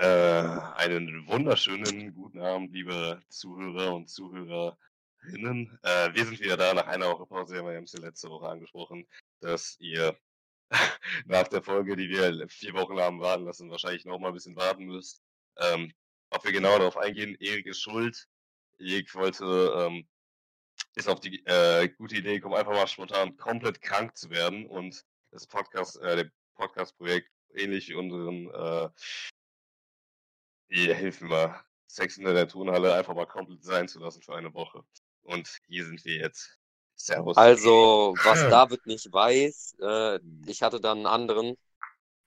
Äh, einen wunderschönen guten Abend, liebe Zuhörer und Zuhörerinnen. Äh, wir sind wieder da nach einer Woche Pause. Wir haben es ja letzte Woche angesprochen, dass ihr nach der Folge, die wir vier Wochen haben warten lassen, wahrscheinlich noch mal ein bisschen warten müsst. Ähm, ob wir genau darauf eingehen, Erik ist schuld. Erik wollte, ähm, ist auf die äh, gute Idee gekommen, einfach mal spontan komplett krank zu werden und das Podcast, äh, der Podcast-Projekt ähnlich wie unseren, äh, die, hilf mir mal, Sex in der Turnhalle einfach mal komplett sein zu lassen für eine Woche. Und hier sind wir jetzt. Servus. Also, was David nicht weiß, äh, ich hatte dann einen anderen,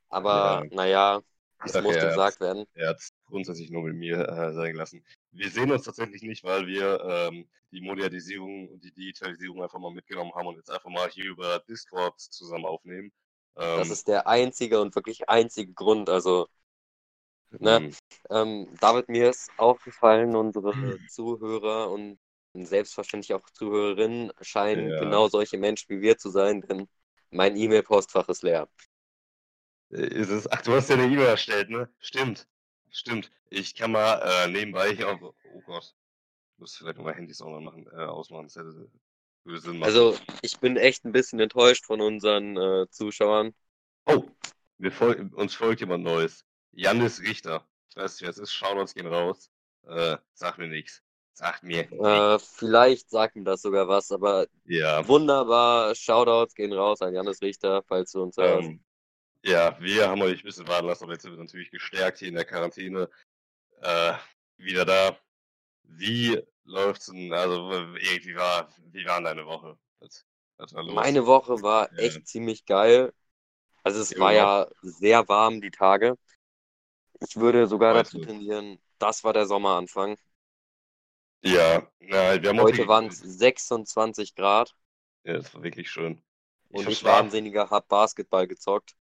aber Ja. naja, es musste er gesagt werden. Er hat es grundsätzlich nur mit mir äh, sein gelassen. Wir sehen uns tatsächlich nicht, weil wir ähm, die Modernisierung und die Digitalisierung einfach mal mitgenommen haben und jetzt einfach mal hier über Discord zusammen aufnehmen. Ähm, Das ist der einzige und wirklich einzige Grund. Also, ne, ähm, ähm, David, mir ist aufgefallen, unsere Zuhörer und selbstverständlich auch Zuhörerinnen scheinen Ja. genau solche Menschen wie wir zu sein, denn mein E-Mail-Postfach ist leer. Äh, Ist es, ach, du hast ja eine E-Mail erstellt, ne? Stimmt. Stimmt. Ich kann mal äh, nebenbei hier auch. Oh Gott. Ich muss vielleicht noch mal Handys auch noch machen, äh, ausmachen. Das hätte würde Sinn machen. Also, ich bin echt ein bisschen enttäuscht von unseren äh, Zuschauern. Oh, wir fol uns folgt jemand Neues. Janis Richter. Ich weiß nicht, wer es ist. Shoutouts gehen raus. Äh, sag mir nichts. Sagt mir. Äh, vielleicht sagt mir das sogar was, aber Ja. wunderbar. Shoutouts gehen raus an Janis Richter, falls du uns hörst. Ähm, ja, wir haben euch ein bisschen warten lassen, aber jetzt sind wir natürlich gestärkt hier in der Quarantäne. Äh, wieder da. Wie läuft's denn? Also, Erik, wie war, wie war deine Woche? Was, was war? Meine Woche war Ja. echt ziemlich geil. Also es Ja, war ja sehr warm die Tage. Ich würde sogar dazu tendieren, das war der Sommeranfang. Ja, na, wir haben Heute waren es 26 Grad Ja, das war wirklich schön. Ich und ich. Wahnsinniger hab Basketball gezockt.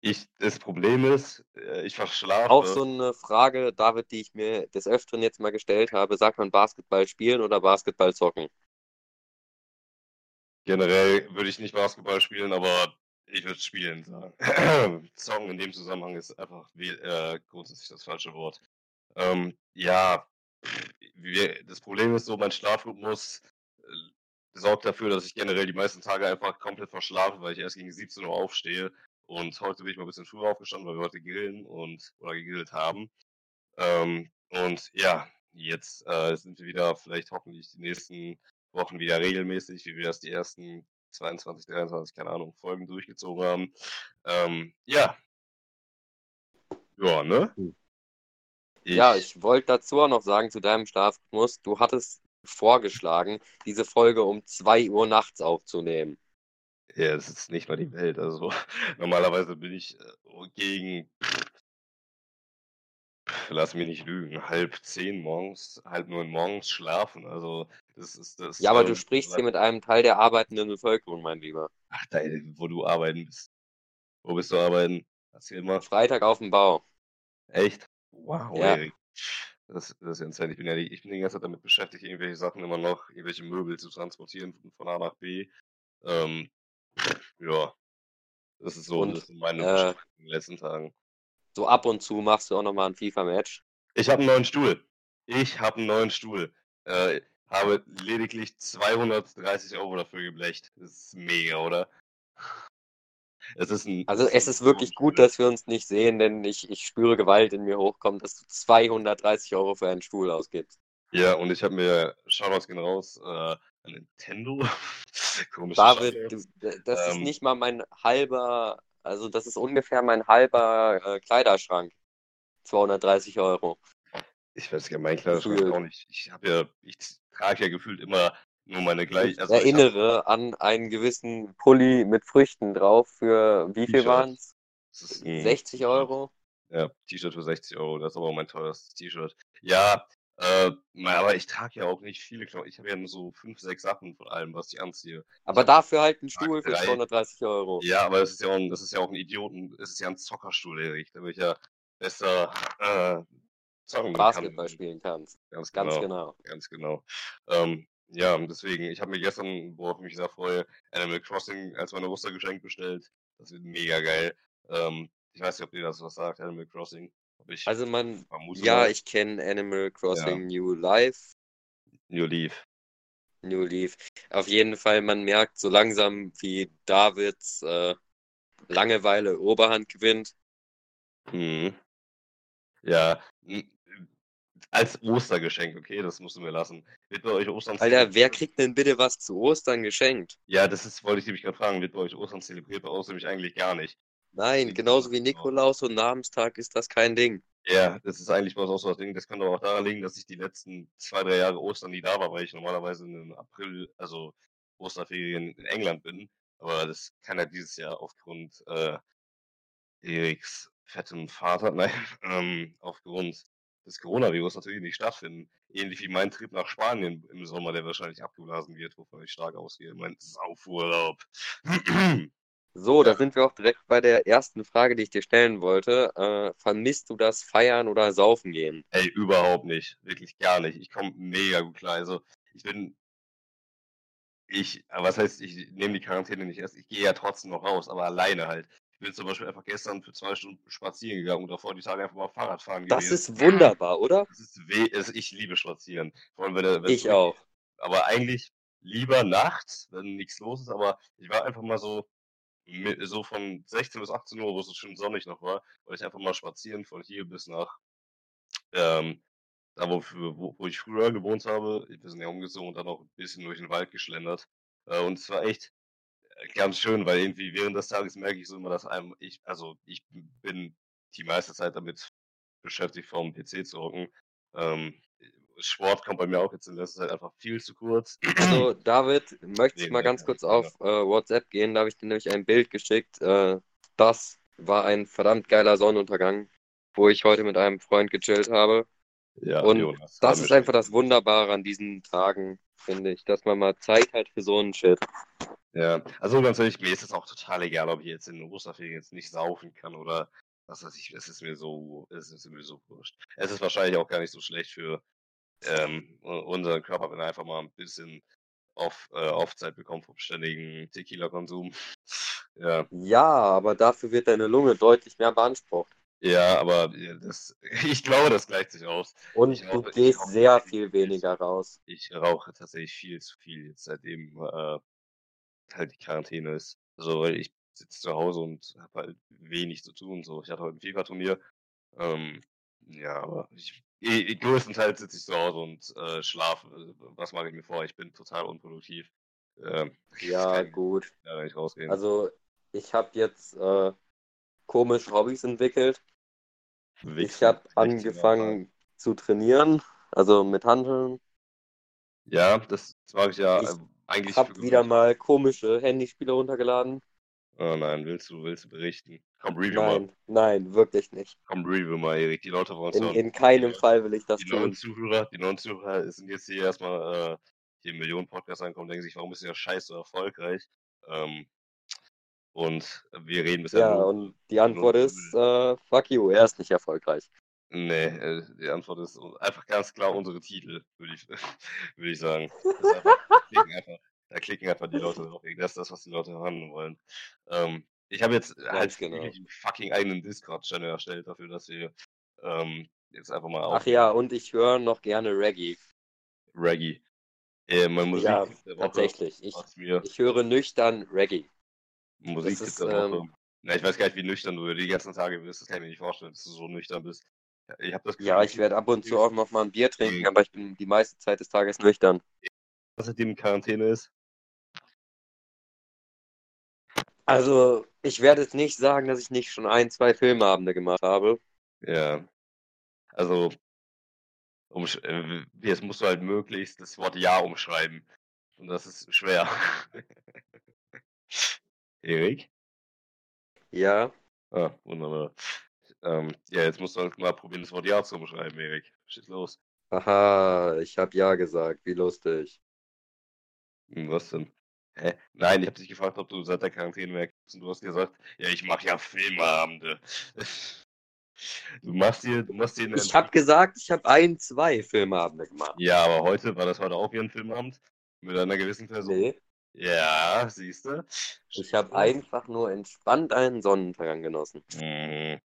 Ich, das Problem ist, äh, ich verschlafe. Auch so eine Frage, David, die ich mir des Öfteren jetzt mal gestellt habe. Sagt man Basketball spielen oder Basketball zocken? Generell würde ich nicht Basketball spielen, aber ich würde spielen sagen. Zocken in dem Zusammenhang ist einfach äh, grundsätzlich das falsche Wort. Ähm, ja, pff, wir, das Problem ist so, mein Schlafrhythmus äh, sorgt dafür, dass ich generell die meisten Tage einfach komplett verschlafe, weil ich erst gegen 17 Uhr aufstehe. Und heute bin ich mal ein bisschen früher aufgestanden, weil wir heute grillen und oder gegrillt haben. Ähm, und ja, jetzt äh, sind wir wieder vielleicht hoffentlich die nächsten Wochen wieder regelmäßig, wie wir das die ersten 22, 23, keine Ahnung, Folgen durchgezogen haben. Ähm, ja. Ja, ne? Hm. Ja, ich wollte dazu auch noch sagen, zu deinem Schlafrhythmus, du hattest vorgeschlagen, diese Folge um 2 Uhr nachts aufzunehmen. Ja, das ist nicht mal die Welt. Also normalerweise bin ich äh, gegen, lass mich nicht lügen, halb zehn morgens, halb neun morgens schlafen. Also das ist das. Ja, aber du ähm, sprichst hier mit einem Teil der arbeitenden Bevölkerung, mein Lieber. Ach, da, wo du arbeiten bist. Wo bist du arbeiten? Erzähl mal. Freitag auf dem Bau. Echt? Wow, Ja. Erik. Das, das ist ja insane. Ich bin ja die, ich bin die ganze Zeit damit beschäftigt, irgendwelche Sachen immer noch, irgendwelche Möbel zu transportieren von, A nach B. Ähm, ja. Das ist so, Und, das sind meine äh, in den letzten Tagen. So ab und zu machst du auch nochmal ein FIFA-Match. Ich habe einen neuen Stuhl. Ich habe einen neuen Stuhl. Äh, habe lediglich 230 Euro dafür geblecht. Das ist mega, oder? Es ist ein, Also es ist wirklich gut, dass wir uns nicht sehen, denn ich, ich spüre Gewalt in mir hochkommen, dass du 230 Euro für einen Stuhl ausgibst. Ja, und ich habe mir, Shoutouts gehen raus, äh, ein Nintendo. Komische David, du, das ist Ähm. nicht mal mein halber, also das ist ungefähr mein halber äh, Kleiderschrank. 230 Euro. Ich weiß gar mein Kleiderschrank Gefühlt. auch nicht. Ich habe ja, ich trage ja gefühlt immer nur meine gleich. Ich Also ich hab- erinnere an einen gewissen Pulli mit Früchten drauf für wie viel waren es? das ist ein 60 T-Shirt. Euro? Ja, T-Shirt für 60 Euro. Das ist aber auch mein teuerstes T-Shirt. Ja, äh, aber ich trage ja auch nicht viele Klamotten. Ich habe ja nur so fünf, sechs Sachen von allem, was ich anziehe. Aber hab dafür halt ein Stuhl für drei. 230 Euro. Ja, aber das ist ja auch ein, das ist ja auch ein Idioten, es ist ja ein Zockerstuhl, Erik. Da will ich ja besser äh, zocken Basketball kann. spielen kannst. Ganz Ganz genau. genau. Ganz genau. Ähm, ja, deswegen, ich habe mir gestern, worauf ich mich sehr freue, Animal Crossing als meine Ostergeschenk bestellt. Das wird mega geil. Ähm, ich weiß nicht, ob dir das was sagt, Animal Crossing. also man, ja, mal. ich kenne Animal Crossing ja. New Life. New Leaf. New Leaf. Auf jeden Fall, man merkt so langsam, wie Davids äh, Langeweile Oberhand gewinnt. Hm. Ja, als Ostergeschenk, okay, das musst du mir lassen. Wird bei euch Ostern Alter, wer kriegt denn bitte was zu Ostern geschenkt? Ja, das ist, wollte ich nämlich gerade fragen, wird bei euch Ostern zelebriert, bei uns nämlich eigentlich gar nicht. Nein, genauso wie Nikolaus und Namenstag ist das kein Ding. Ja, das ist eigentlich was auch so das Ding. Das könnte aber auch daran liegen, dass ich die letzten zwei, drei Jahre Ostern nie da war, weil ich normalerweise im April, also Osterferien in England bin. Aber das kann ja dieses Jahr aufgrund äh, Eriks fettem Vater, nein, ähm, aufgrund des Coronavirus natürlich nicht stattfinden. Ähnlich wie mein Trip nach Spanien im Sommer, der wahrscheinlich abgeblasen wird, wovon ich stark ausgehe. Mein Saufurlaub. So, da sind wir auch direkt bei der ersten Frage, die ich dir stellen wollte. Äh, vermisst du das Feiern oder Saufen gehen? Ey, überhaupt nicht. Wirklich gar nicht. Ich komme mega gut klar. Also, ich bin. Ich, was heißt, ich nehme die Quarantäne nicht erst. Ich gehe ja trotzdem noch raus, aber alleine halt. Ich bin zum Beispiel einfach gestern für zwei Stunden spazieren gegangen und davor die Tage einfach mal Fahrrad fahren Das gewesen. ist wunderbar, oder? Das ist weh, also ich liebe spazieren. Vor allem, wenn, wenn ich auch. Aber eigentlich lieber nachts, wenn nichts los ist, aber ich war einfach mal so, so von 16 bis 18 Uhr, wo es schön sonnig noch war, wollte ich einfach mal spazieren von hier bis nach ähm, da, wo, wo, wo ich früher gewohnt habe. Wir sind ja umgezogen und dann auch ein bisschen durch den Wald geschlendert. Äh, und es war echt ganz schön, weil irgendwie während des Tages merke ich so immer, dass einem, ich, also ich bin die meiste Zeit damit beschäftigt, vorm PC zu hocken. Ähm, Sport kommt bei mir auch jetzt in letzter Zeit einfach viel zu kurz. Also, David, möchte ich mal ganz kurz auf äh, WhatsApp gehen. Da habe ich dir nämlich ein Bild geschickt. Äh, das war ein verdammt geiler Sonnenuntergang, wo ich heute mit einem Freund gechillt habe. Ja, und Jonas, das ist einfach das Wunderbare an diesen Tagen, finde ich, dass man mal Zeit hat für so einen Shit. Ja, also ganz ehrlich, mir ist es auch total egal, ob ich jetzt in Osterferien jetzt nicht saufen kann oder was weiß ich, es ist mir so, es ist mir so wurscht. Es ist wahrscheinlich auch gar nicht so schlecht für ähm, unseren Körper, wenn er einfach mal ein bisschen auf, äh, Aufzeit bekommt vom ständigen Tequila-Konsum. ja. ja, aber dafür wird deine Lunge deutlich mehr beansprucht. Ja, aber das, ich glaube, das gleicht sich aus. Und ich du rauche, gehst sehr viel weniger raus. Ich rauche tatsächlich viel zu viel, jetzt seitdem äh, halt die Quarantäne ist. Also, weil ich sitze zu Hause und habe halt wenig zu tun. So, ich hatte heute ein FIFA-Turnier. Ähm, ja, aber ich ich, größtenteils sitze ich zu Hause und äh, schlafe. Was mache ich mir vor? Ich bin total unproduktiv. Ähm, ja, gut. Ja, nicht rausgehen. Also, ich habe jetzt äh, komische Hobbys entwickelt. Wichsen, ich habe angefangen zu trainieren, also mit Handeln. Ja, das, mache ich ja ich äh, eigentlich. Ich habe wieder mal komische Handyspiele runtergeladen. Oh nein, willst du, willst du berichten? Komm, review nein, mal. Nein, wirklich nicht. Komm, review mal, Erik. Die Leute wollen es In, in keinem die, Fall will ich das die tun. Neuen Zuhörer, die neuen Zuhörer sind jetzt hier erstmal äh, hier Millionen Podcasts ankommen, denken sich, warum ist der Scheiß so erfolgreich? Ähm, und wir reden bisher. Ja, und die Antwort ist, äh, fuck you, er ist nicht erfolgreich. Nee, äh, die Antwort ist einfach ganz klar unsere Titel, würde ich, würd ich sagen. Einfach, einfach, da klicken einfach die Leute drauf. Das ist das, was die Leute hören wollen. Ähm, ich habe jetzt Ganz halt genau. einen fucking eigenen Discord-Channel erstellt dafür, dass wir ähm, jetzt einfach mal auf. Ach ja, und ich höre noch gerne Reggae. Reggae. Äh, mein Musik ja, tatsächlich. Ich, ich höre nüchtern Reggae. Musik ist, der Woche. Ähm, Na, ich weiß gar nicht, wie nüchtern du die ganzen Tage bist. Das kann ich mir nicht vorstellen, dass du so nüchtern bist. Ich das Gefühl, ja, ich werde ab und zu auch noch mal ein Bier trinken, aber ich bin die meiste Zeit des Tages nüchtern. Was seitdem Quarantäne ist? Also, ich werde jetzt nicht sagen, dass ich nicht schon ein, zwei Filmabende gemacht habe. Ja. Also, um, äh, jetzt musst du halt möglichst das Wort Ja umschreiben. Und das ist schwer. Erik? Ja. Ah, wunderbar. Ähm, ja, jetzt musst du halt mal probieren, das Wort Ja zu umschreiben, Erik. Schieß los. Aha, ich habe Ja gesagt. Wie lustig. Hm, was denn? Hä? Nein, ich habe dich gefragt, ob du seit der Quarantäne merkst. Und du hast gesagt, ja, ich mache ja Filmabende. Du machst dir, du machst dir. Ich habe gesagt, ich habe ein, zwei Filmabende gemacht. Ja, aber heute war das heute auch wie ein Filmabend mit einer gewissen Person. Nee. Ja, siehst du. Ich habe einfach nur entspannt einen Sonnenuntergang genossen. Mhm.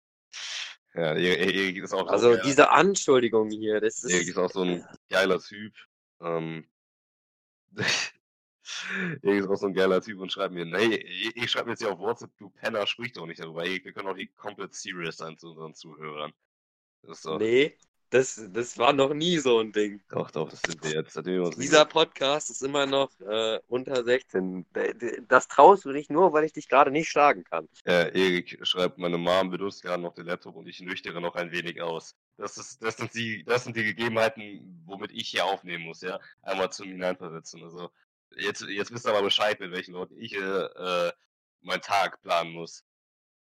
Ja, Erik ist auch Also so diese Anschuldigung hier, das ist. Erik ist auch so ein geiler Typ. Ähm, Erik ist auch so ein geiler Typ und schreibt mir, nee, ich schreibe jetzt hier auf WhatsApp, du Penner, sprich doch nicht darüber. Erik, wir können auch hier komplett serious sein zu unseren Zuhörern. Das ist doch... Nee, das, das war noch nie so ein Ding. Doch, doch, das sind wir jetzt. Wir Dieser Podcast ist immer noch äh, unter 16. Das traust du dich nur, weil ich dich gerade nicht schlagen kann. Äh, Erik schreibt, meine Mom benutzt gerade noch den Laptop und ich nüchtere noch ein wenig aus. Das, ist, das, sind die, das sind die Gegebenheiten, womit ich hier aufnehmen muss, ja. Einmal zum Hineinversetzen. Also, jetzt, jetzt wisst ihr aber Bescheid, mit welchen Leuten ich äh, meinen Tag planen muss.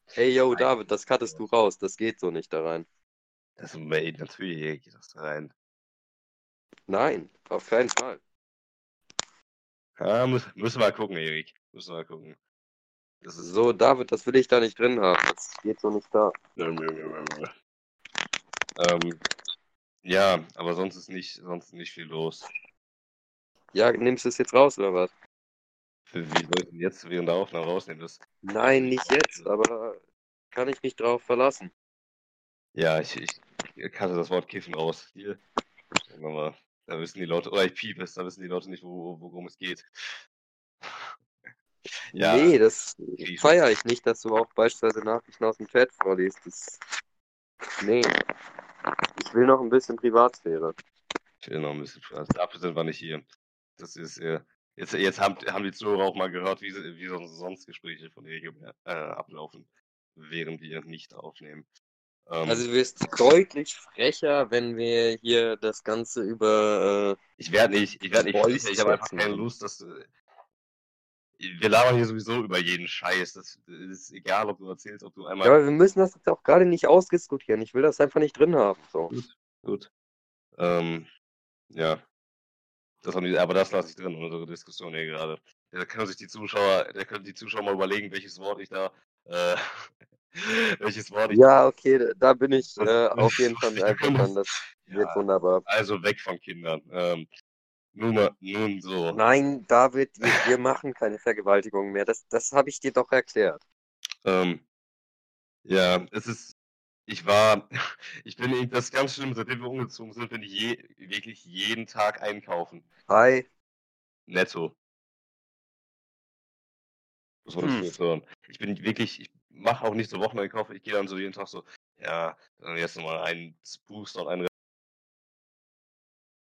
Hey, yo, David, das cuttest du raus. Das geht so nicht da rein. Das ist Made, natürlich geht das rein. Nein, auf keinen Fall. Ja, muss, müssen wir mal gucken, Erik. Müssen wir mal gucken. Das ist so, David, das will ich da nicht drin haben. Das geht so nicht da. ähm, ja, aber sonst ist nicht, sonst nicht viel los. Ja, nimmst du es jetzt raus oder was? Wie soll ich denn jetzt während der Aufnahme rausnehmen? Das Nein, nicht jetzt, aber kann ich mich drauf verlassen. Ja, ich, ich, kannte das Wort Kiffen raus. Hier. Aber da wissen die Leute, oder ich piep es, da wissen die Leute nicht, wo, worum es geht. ja, nee, das feiere ich nicht, dass du auch beispielsweise Nachrichten aus dem Chat vorliest. Das... Nee. Ich will noch ein bisschen Privatsphäre. Ich will noch ein bisschen Privatsphäre. Dafür sind wir nicht hier. Das ist äh, jetzt, jetzt haben, haben die Zuhörer auch mal gehört, wie, wie sonst Gespräche von ihr äh, ablaufen, während wir nicht aufnehmen. Ähm, also du wirst deutlich frecher, wenn wir hier das Ganze über. Äh, ich werde nicht, ich werde nicht frecher, ich habe einfach keine Lust, dass. Äh, wir labern hier sowieso über jeden Scheiß. Das, das, ist egal, ob du erzählst, ob du einmal. Ja, aber wir müssen das jetzt auch gerade nicht ausdiskutieren. Ich will das einfach nicht drin haben. So. Gut, gut. Ähm, ja. Das haben die, aber das lasse ich drin, unsere Diskussion hier gerade. Da können sich die Zuschauer, da können die Zuschauer mal überlegen, welches Wort ich da äh, Welches Wort ich. Ja, okay, da bin ich äh, auf jeden Fall einverstanden. Das ja, wird wunderbar. Also weg von Kindern. Ähm, nun, mal, nun so. Nein, David, wir, wir machen keine Vergewaltigung mehr. Das, das habe ich dir doch erklärt. Ähm, ja, es ist. Ich war. Ich bin. Das ist ganz schlimm, seitdem wir umgezogen sind, bin ich je, wirklich jeden Tag einkaufen. Hi. Netto. Was wolltest hm. du jetzt hören? Ich bin wirklich, ich mache auch nicht so Wocheneinkäufe. Ich gehe dann so jeden Tag so, ja, dann jetzt nochmal einen Boost und einen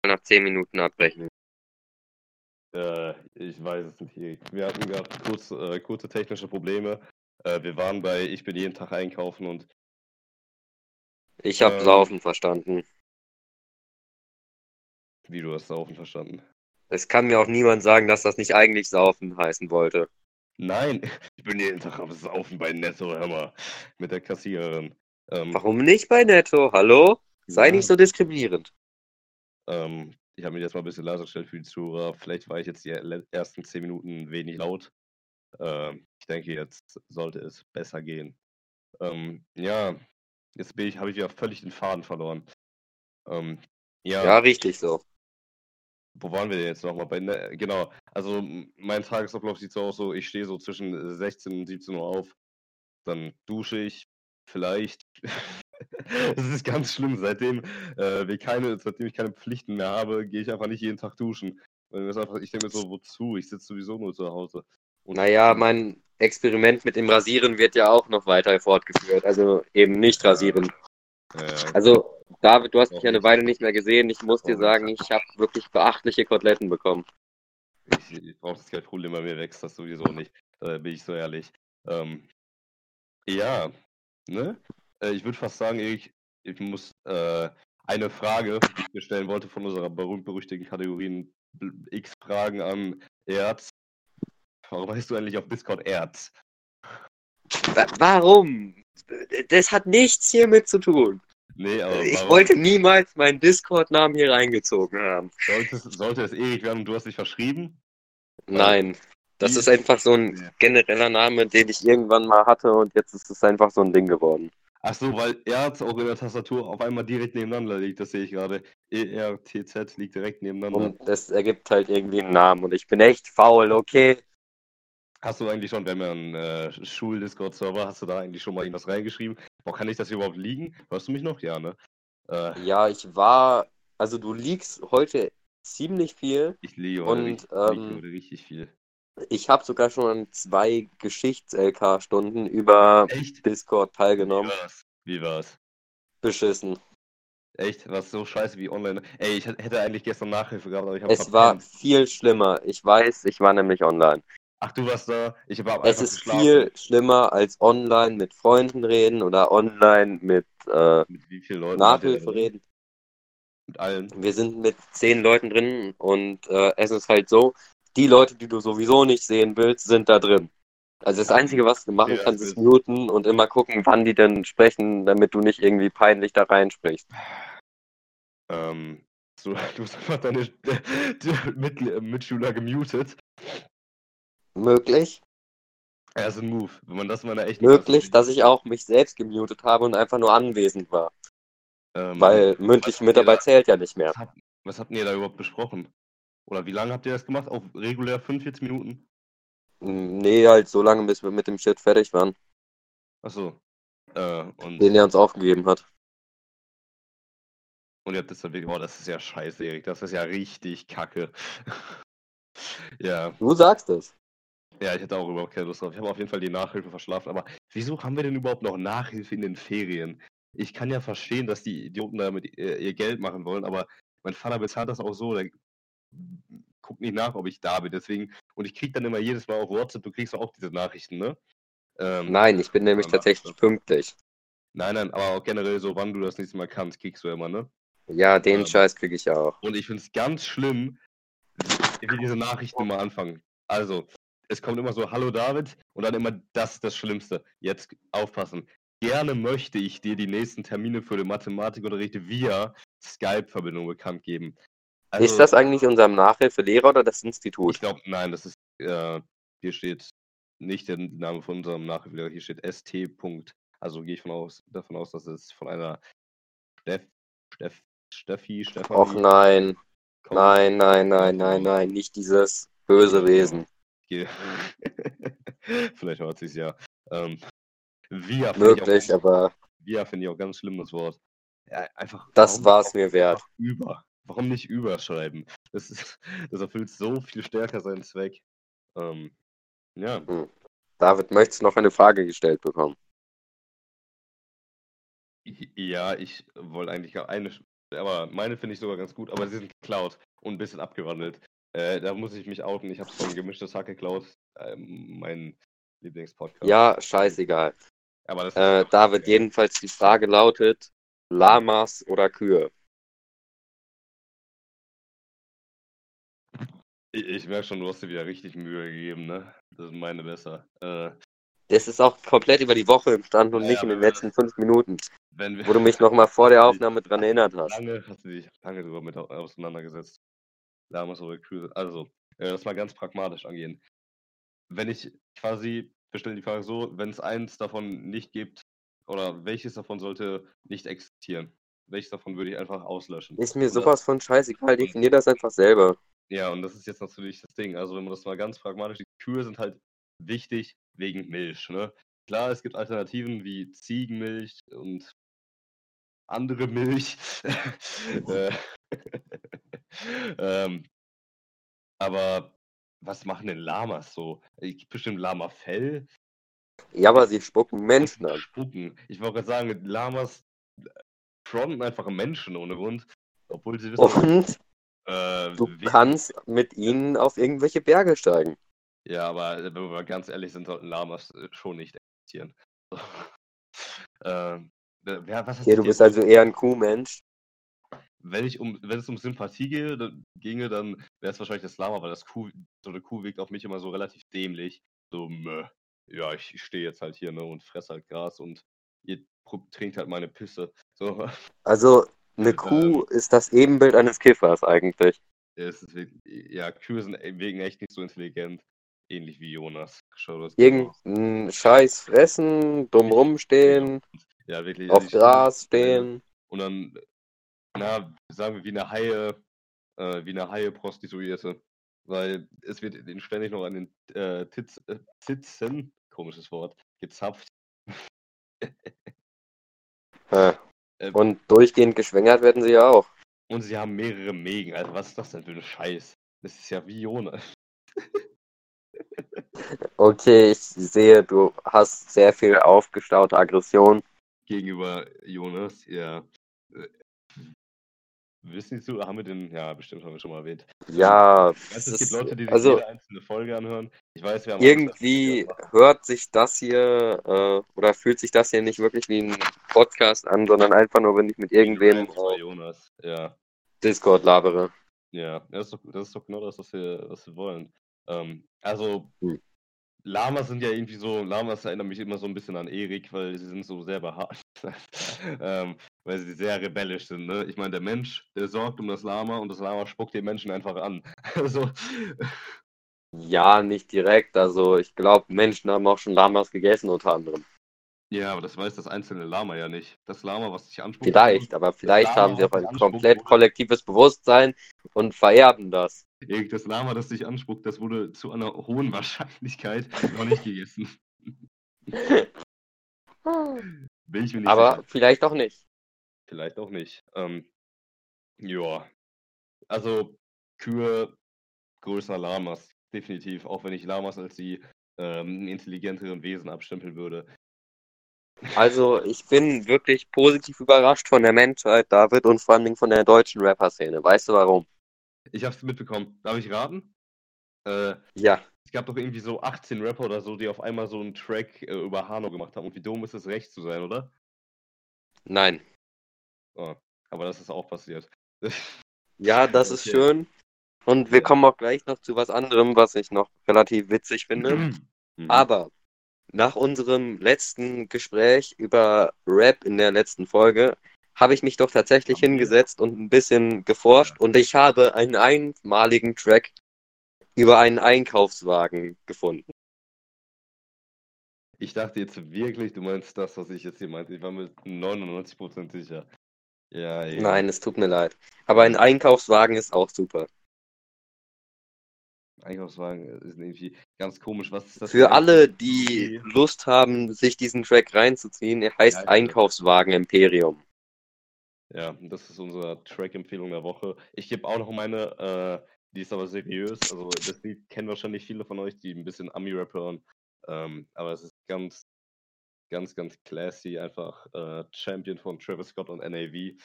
nach 10 Minuten abbrechen. Äh, ich weiß es nicht. Wir hatten gerade kurz, äh, kurze technische Probleme. Äh, wir waren bei Ich bin jeden Tag einkaufen und. Ich habe ähm, Saufen verstanden. Wie du hast Saufen verstanden? Es kann mir auch niemand sagen, dass das nicht eigentlich Saufen heißen wollte. Nein, ich bin jeden Tag am Saufen bei Netto, hör mal, mit der Kassiererin. Ähm, Warum nicht bei Netto? Hallo? Sei ja. nicht so diskriminierend. Ähm, ich habe mich jetzt mal ein bisschen leiser gestellt für die Zuhörer. Vielleicht war ich jetzt die ersten zehn Minuten wenig laut. Ähm, ich denke, jetzt sollte es besser gehen. Ähm, ja, jetzt bin ich, habe ich ja völlig den Faden verloren. Ähm, ja, ja, richtig so wo waren wir jetzt nochmal? Bei, ne, genau, also mein Tagesablauf sieht so aus, so ich stehe so zwischen 16 und 17 Uhr auf, dann dusche ich, vielleicht. Es ist ganz schlimm, seitdem äh, wir keine, seitdem ich keine Pflichten mehr habe, gehe ich einfach nicht jeden Tag duschen. Einfach, ich denke mir so, wozu? Ich sitze sowieso nur zu Hause. Und naja, mein Experiment mit dem Rasieren wird ja auch noch weiter fortgeführt. Also eben nicht rasieren. Ja, ja. Also David, du hast mich eine Weile nicht mehr gesehen. Ich muss dir sagen, ich habe wirklich beachtliche Koteletten bekommen. Ich, ich brauche das Geldproblem bei mir wächst das sowieso nicht. Da bin ich so ehrlich. Ähm, ja, ne? Äh, ich würde fast sagen, ich, ich muss äh, eine Frage, die ich mir stellen wollte von unserer berühmt-berüchtigten Kategorien X-Fragen an Erz. Warum heißt du eigentlich auf Discord Erz? Warum? Das hat nichts hiermit zu tun. Nee, aber ich warum? wollte niemals meinen Discord-Namen hier reingezogen haben. Sollte es, sollte es ewig werden und du hast dich verschrieben? Nein. Das ist einfach so ein genereller Name, den ich irgendwann mal hatte und jetzt ist es einfach so ein Ding geworden. Ach so, weil Erz auch in der Tastatur auf einmal direkt nebeneinander liegt, das sehe ich gerade. E-R-T-Z liegt direkt nebeneinander. Und das ergibt halt irgendwie einen Namen und ich bin echt faul, okay? Hast du eigentlich schon, wenn wir einen äh, Schul-Discord-Server, hast du da eigentlich schon mal irgendwas reingeschrieben? Boah, kann ich das überhaupt liegen? Hörst du mich noch? Ja, ne? Äh, ja, ich war. Also, du liegst heute ziemlich viel. Ich liege heute, und, richtig, ähm, heute richtig viel. Ich habe sogar schon an zwei Geschichts-LK-Stunden über Echt? Discord Wie teilgenommen. war's? Wie war's? Beschissen. Echt? Was so scheiße wie online? Ey, ich hätte eigentlich gestern Nachhilfe gehabt, aber ich habe Es war viel schlimmer. Ich weiß, ich war nämlich online. Ach, du warst da? Ich habe Es einfach ist geschlafen. viel schlimmer als online mit Freunden reden oder online mit äh, Mit wie vielen Leuten? Nachhilfe reden. Mit allen. Wir sind mit zehn Leuten drin und äh, es ist halt so, die Leute, die du sowieso nicht sehen willst, sind da drin. Also das Einzige, was du machen Ja, kannst, das ist muten und immer gucken, wann die denn sprechen, damit du nicht irgendwie peinlich da reinsprichst. Ähm, so, du hast einfach deine Mit Mitschüler gemutet. Möglich, Ja, ist ein Move. Wenn man das mal echten möglich, dass ich auch mich selbst gemutet habe und einfach nur anwesend war. ähm, Weil mündliche Mitarbeit da- zählt ja nicht mehr. was, habt, was habt ihr da überhaupt besprochen? Oder wie lange habt ihr das gemacht? Auf regulär 45 Minuten? Nee, halt so lange, bis wir mit dem Shit fertig waren, Achso. Äh, und, den er uns aufgegeben hat. und ihr habt das dann wirklich. Oh, das ist ja scheiße, Erik. Das ist ja richtig kacke. ja. Du sagst es. Ja, ich hätte auch überhaupt keine Lust drauf. Ich habe auf jeden Fall die Nachhilfe verschlafen. Aber wieso haben wir denn überhaupt noch Nachhilfe in den Ferien? Ich kann ja verstehen, dass die Idioten damit ihr, ihr Geld machen wollen, aber mein Vater bezahlt das auch so. Der guckt nicht nach, ob ich da bin. Deswegen, und ich krieg dann immer jedes Mal auf WhatsApp, du kriegst auch diese Nachrichten, ne? Ähm, Nein, ich bin nämlich tatsächlich pünktlich. Nein, nein, aber auch generell so, wann du das nächste Mal kannst, kriegst du immer, ne? Ja, den Ähm. Scheiß kriege ich ja auch. Und ich finde es ganz schlimm, wie diese Nachrichten immer anfangen. Also, es kommt immer so, hallo David, und dann immer, das ist das Schlimmste. Jetzt aufpassen. Gerne möchte ich dir die nächsten Termine für den Mathematikunterricht via Skype-Verbindung bekannt geben. Also, ist das eigentlich unserem Nachhilfelehrer oder das Institut? Ich glaube, nein, das ist, äh, hier steht nicht der Name von unserem Nachhilfelehrer, hier steht ST. Also gehe ich von aus, davon aus, dass es von einer Steff, Steff, Steffi, Stefanie Och nein, kommt. nein, nein, nein, nein, nein, nicht dieses böse Wesen. Ge- Vielleicht hört sich's ja. Ähm, via finde ich auch Möglich, ganz- aber Via finde ich auch ganz schlimm, das Wort. Ja, einfach, das war's auch mir wert. Über. Warum nicht überschreiben? Das, ist, das erfüllt so viel stärker seinen Zweck. Ähm, ja. David, möchtest du noch eine Frage gestellt bekommen? Ja, ich wollte eigentlich gar eine, aber meine finde ich sogar ganz gut, aber sie sind geklaut und ein bisschen abgewandelt. Äh, da muss ich mich outen. Ich habe von Gemischtes Hack geklaut. Ähm, mein Lieblingspodcast. Ja, scheißegal. aber das Äh, David, jedenfalls die Frage lautet: Lamas oder Kühe? Ich, ich merke schon, du hast dir wieder richtig Mühe gegeben, ne? Das sind meine besser. Äh, Das ist auch komplett über die Woche entstanden und Ja, nicht in den letzten fünf Minuten, wir wo du mich nochmal vor der Aufnahme dran erinnert hast. lange hast du dich lange drüber mit au- auseinandergesetzt. Lamas oder Kühe. Also, äh, das mal ganz pragmatisch angehen. Wenn ich quasi, wir stellen die Frage so, wenn es eins davon nicht gibt, oder welches davon sollte nicht existieren? Welches davon würde ich einfach auslöschen? Ist mir sowas von scheißegal, definier das einfach selber. Ja, und das ist jetzt natürlich das Ding. Also, wenn man das mal ganz pragmatisch sieht, Kühe sind halt wichtig wegen Milch, ne? Klar, es gibt Alternativen wie Ziegenmilch und andere Milch. Äh, ähm, aber was machen denn Lamas so? Gibt bestimmt Lamafell. Ja, aber sie spucken Menschen an. Spucken. Ich wollte gerade sagen, Lamas fronten einfach Menschen ohne Grund. Obwohl sie wissen, Und äh, du kannst mit ihnen auf irgendwelche Berge steigen. Ja, aber äh, wenn wir mal ganz ehrlich sind, sollten Lamas äh, schon nicht existieren. ähm, äh, wer, was Ja, du bist also eher ein Kuhmensch. wenn ich um, wenn es um Sympathie gehe, dann, ginge, dann wäre es wahrscheinlich das Lama, weil das Kuh, so eine Kuh wirkt auf mich immer so relativ dämlich. So, meh, ja, ich, ich stehe jetzt halt hier ne, und fresse halt Gras und ihr trinkt halt meine Pisse. So, Also, eine Kuh Ähm. ist das Ebenbild eines Kiffers eigentlich. ist ja, Kühe sind e- wegen echt nicht so intelligent. Ähnlich wie Jonas. Schau das Irgendein Scheiß fressen, dumm rumstehen, Ja, wirklich. auf Gras stehen. und dann, na, sagen wir wie eine Haie, äh, wie eine Haie-Prostituierte. Weil es wird ihnen ständig noch an den äh, Titz, äh, Zitzen, komisches Wort, gezapft. Äh. Und durchgehend geschwängert werden sie ja auch. Und sie haben mehrere Megen. Also was ist das denn für ein Scheiß? Das ist ja wie Jonas. okay, ich sehe, du hast sehr viel aufgestaute Aggression. Gegenüber Jonas, ja. Äh, wissen Sie, haben wir den, ja, bestimmt haben wir schon mal erwähnt. Ja, weiß, es gibt Leute, die sich also, jede einzelne Folge anhören. Ich weiß, wir haben irgendwie hört sich das hier äh, oder fühlt sich das hier nicht wirklich wie ein Podcast an, sondern einfach nur, wenn ich mit irgendwem Jonas, ja. Discord labere. Ja, das ist doch, das ist doch genau das, was wir, was wir wollen. Ähm, also, hm. Lamas sind ja irgendwie so, Lamas erinnern mich immer so ein bisschen an Erik, weil sie sind so sehr behaart. ähm, weil sie sehr rebellisch sind. Ne? Ich meine, der Mensch, der sorgt um das Lama und das Lama spuckt den Menschen einfach an. also. Ja, nicht direkt. Also ich glaube, Menschen haben auch schon Lamas gegessen unter anderem. Ja, aber das weiß das einzelne Lama ja nicht. Das Lama, was sich anspricht. Vielleicht, aber vielleicht haben sie auch ein komplett kollektives Bewusstsein und vererben das. Das Lama, das sich anspuckt, das wurde zu einer hohen Wahrscheinlichkeit noch nicht gegessen. Bin ich mir nicht aber sicher. vielleicht auch nicht. Vielleicht auch nicht. Ähm, ja. Also, Kühe größer Lamas, definitiv. Auch wenn ich Lamas als die ähm, intelligenteren Wesen abstempeln würde. Also, ich bin wirklich positiv überrascht von der Menschheit, David, und vor allem von der deutschen Rapper-Szene. Weißt du warum? Ich hab's mitbekommen. Darf ich raten? Äh, ja. Es gab doch irgendwie so 18 Rapper oder so, die auf einmal so einen Track äh, über Hano gemacht haben. Und wie dumm ist es, recht zu sein, oder? Nein. Oh, aber das ist auch passiert. ja, das ist schön. Und wir kommen auch gleich noch zu was anderem, was ich noch relativ witzig finde. Mhm. Aber nach unserem letzten Gespräch über Rap in der letzten Folge habe ich mich doch tatsächlich hingesetzt und ein bisschen geforscht ja. und ich habe einen einmaligen Track über einen Einkaufswagen gefunden. Ich dachte jetzt wirklich, du meinst das, was ich jetzt hier meinte. Ich war mir 99% sicher. Ja, eben. Nein, es tut mir leid. Aber ein Einkaufswagen ist auch super. Einkaufswagen ist irgendwie ganz komisch. Was ist das? Für alle, die Lust haben, sich diesen Track reinzuziehen, er heißt ja, Einkaufswagen Imperium. Ja, das ist unsere Track-Empfehlung der Woche. Ich gebe auch noch meine, äh, die ist aber seriös. Also das Lied kennen wahrscheinlich viele von euch, die ein bisschen Ami-Rap hören. Ähm, aber es ist ganz, ganz, ganz classy. Einfach äh, Champion von Travis Scott und NAV.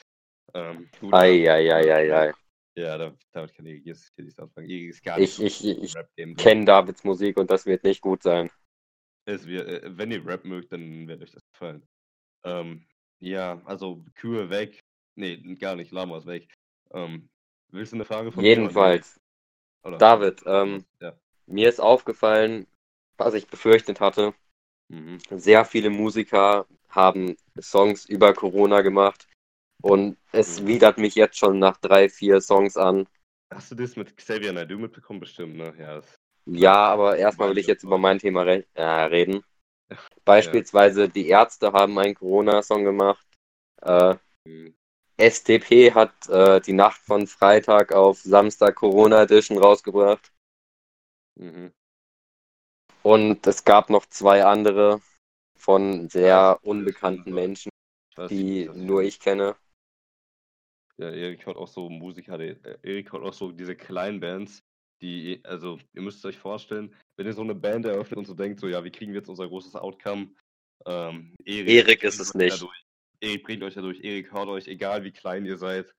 Ähm, Eieieiei. Ja, damit kann ich nichts anfangen. Ich, ich, ich, ich kenne Davids Musik und das wird nicht gut sein. Es wird, äh, wenn ihr Rap mögt, dann wird euch das gefallen. Ähm, ja, also Kühe weg. Nee, gar nicht, Lamas weg. Ähm, willst du eine Frage von Jedenfalls. David, ähm, ja. mir ist aufgefallen, was ich befürchtet hatte. Mhm. Sehr viele Musiker haben Songs über Corona gemacht und es mhm. widert mich jetzt schon nach drei, vier Songs an. Hast du das mit Xavier Naidoo mitbekommen? Bestimmt, ne? Ja, ja aber erstmal will ich jetzt über mein Thema re äh, reden. Beispielsweise ja. die Ärzte haben einen Corona-Song gemacht. Äh, mhm. STP hat äh, die Nacht von Freitag auf Samstag Corona Edition rausgebracht. Mhm. Und es gab noch zwei andere von sehr unbekannten Menschen, die nur ich kenne. Ja, Erik hört auch so Musiker, äh, Erik hört auch so diese kleinen Bands, die, also ihr müsst euch vorstellen, wenn ihr so eine Band eröffnet und so denkt, so ja, wie kriegen wir jetzt unser großes Outcome? Ähm, Erik, Erik ist es nicht. Erik bringt euch dadurch, Erik hört euch, egal wie klein ihr seid,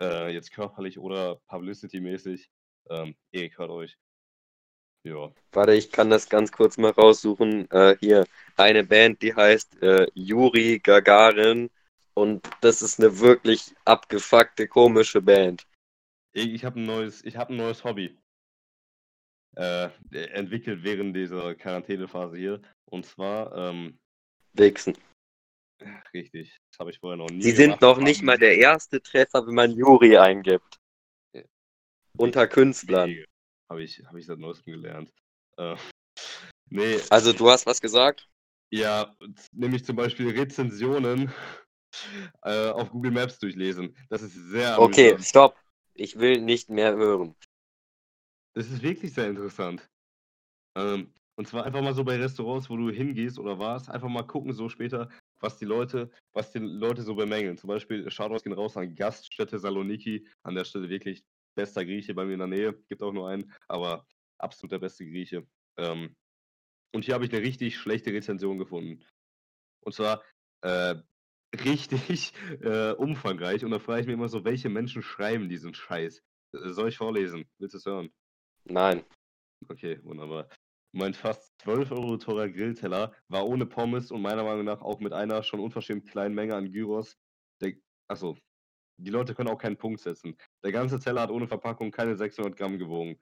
äh, jetzt körperlich oder publicity-mäßig, ähm, Erik hört euch. Ja. Warte, ich kann das ganz kurz mal raussuchen. Äh, hier, eine Band, die heißt äh, Juri Gagarin und das ist eine wirklich abgefuckte, komische Band. Ich, habe ein neues, ich habe ein neues Hobby. Äh, entwickelt während dieser Quarantänephase hier. Und zwar, ähm, Wichsen. Richtig, das habe ich vorher noch nie Sie gemacht, sind noch nicht mal der erste Treffer, wenn man Juri eingibt. Ja. Unter Künstlern. Habe ich, hab ich seit neuestem gelernt. Äh, nee. Also du hast was gesagt? Ja, nämlich zum Beispiel Rezensionen äh, auf Google Maps durchlesen. Das ist sehr Okay, amüsant. stopp. Ich will nicht mehr hören. Das ist wirklich sehr interessant. Ähm, Und zwar einfach mal so bei Restaurants, wo du hingehst oder warst, einfach mal gucken, so später, was die Leute, was die Leute so bemängeln. Zum Beispiel, Shoutouts gehen raus an Gaststätte Saloniki, an der Stelle wirklich bester Grieche bei mir in der Nähe, gibt auch nur einen, aber absolut der beste Grieche. Ähm, und hier habe ich eine richtig schlechte Rezension gefunden. Und zwar äh, richtig äh, umfangreich. Und da frage ich mich immer so, welche Menschen schreiben diesen Scheiß? Äh, soll ich vorlesen? Willst du es hören? Nein. Okay, wunderbar. Mein fast 12 Euro teurer Grillteller war ohne Pommes und meiner Meinung nach auch mit einer schon unverschämt kleinen Menge an Gyros. Der, achso, die Leute können auch keinen Punkt setzen. Der ganze Teller hat ohne Verpackung keine 600 Gramm gewogen.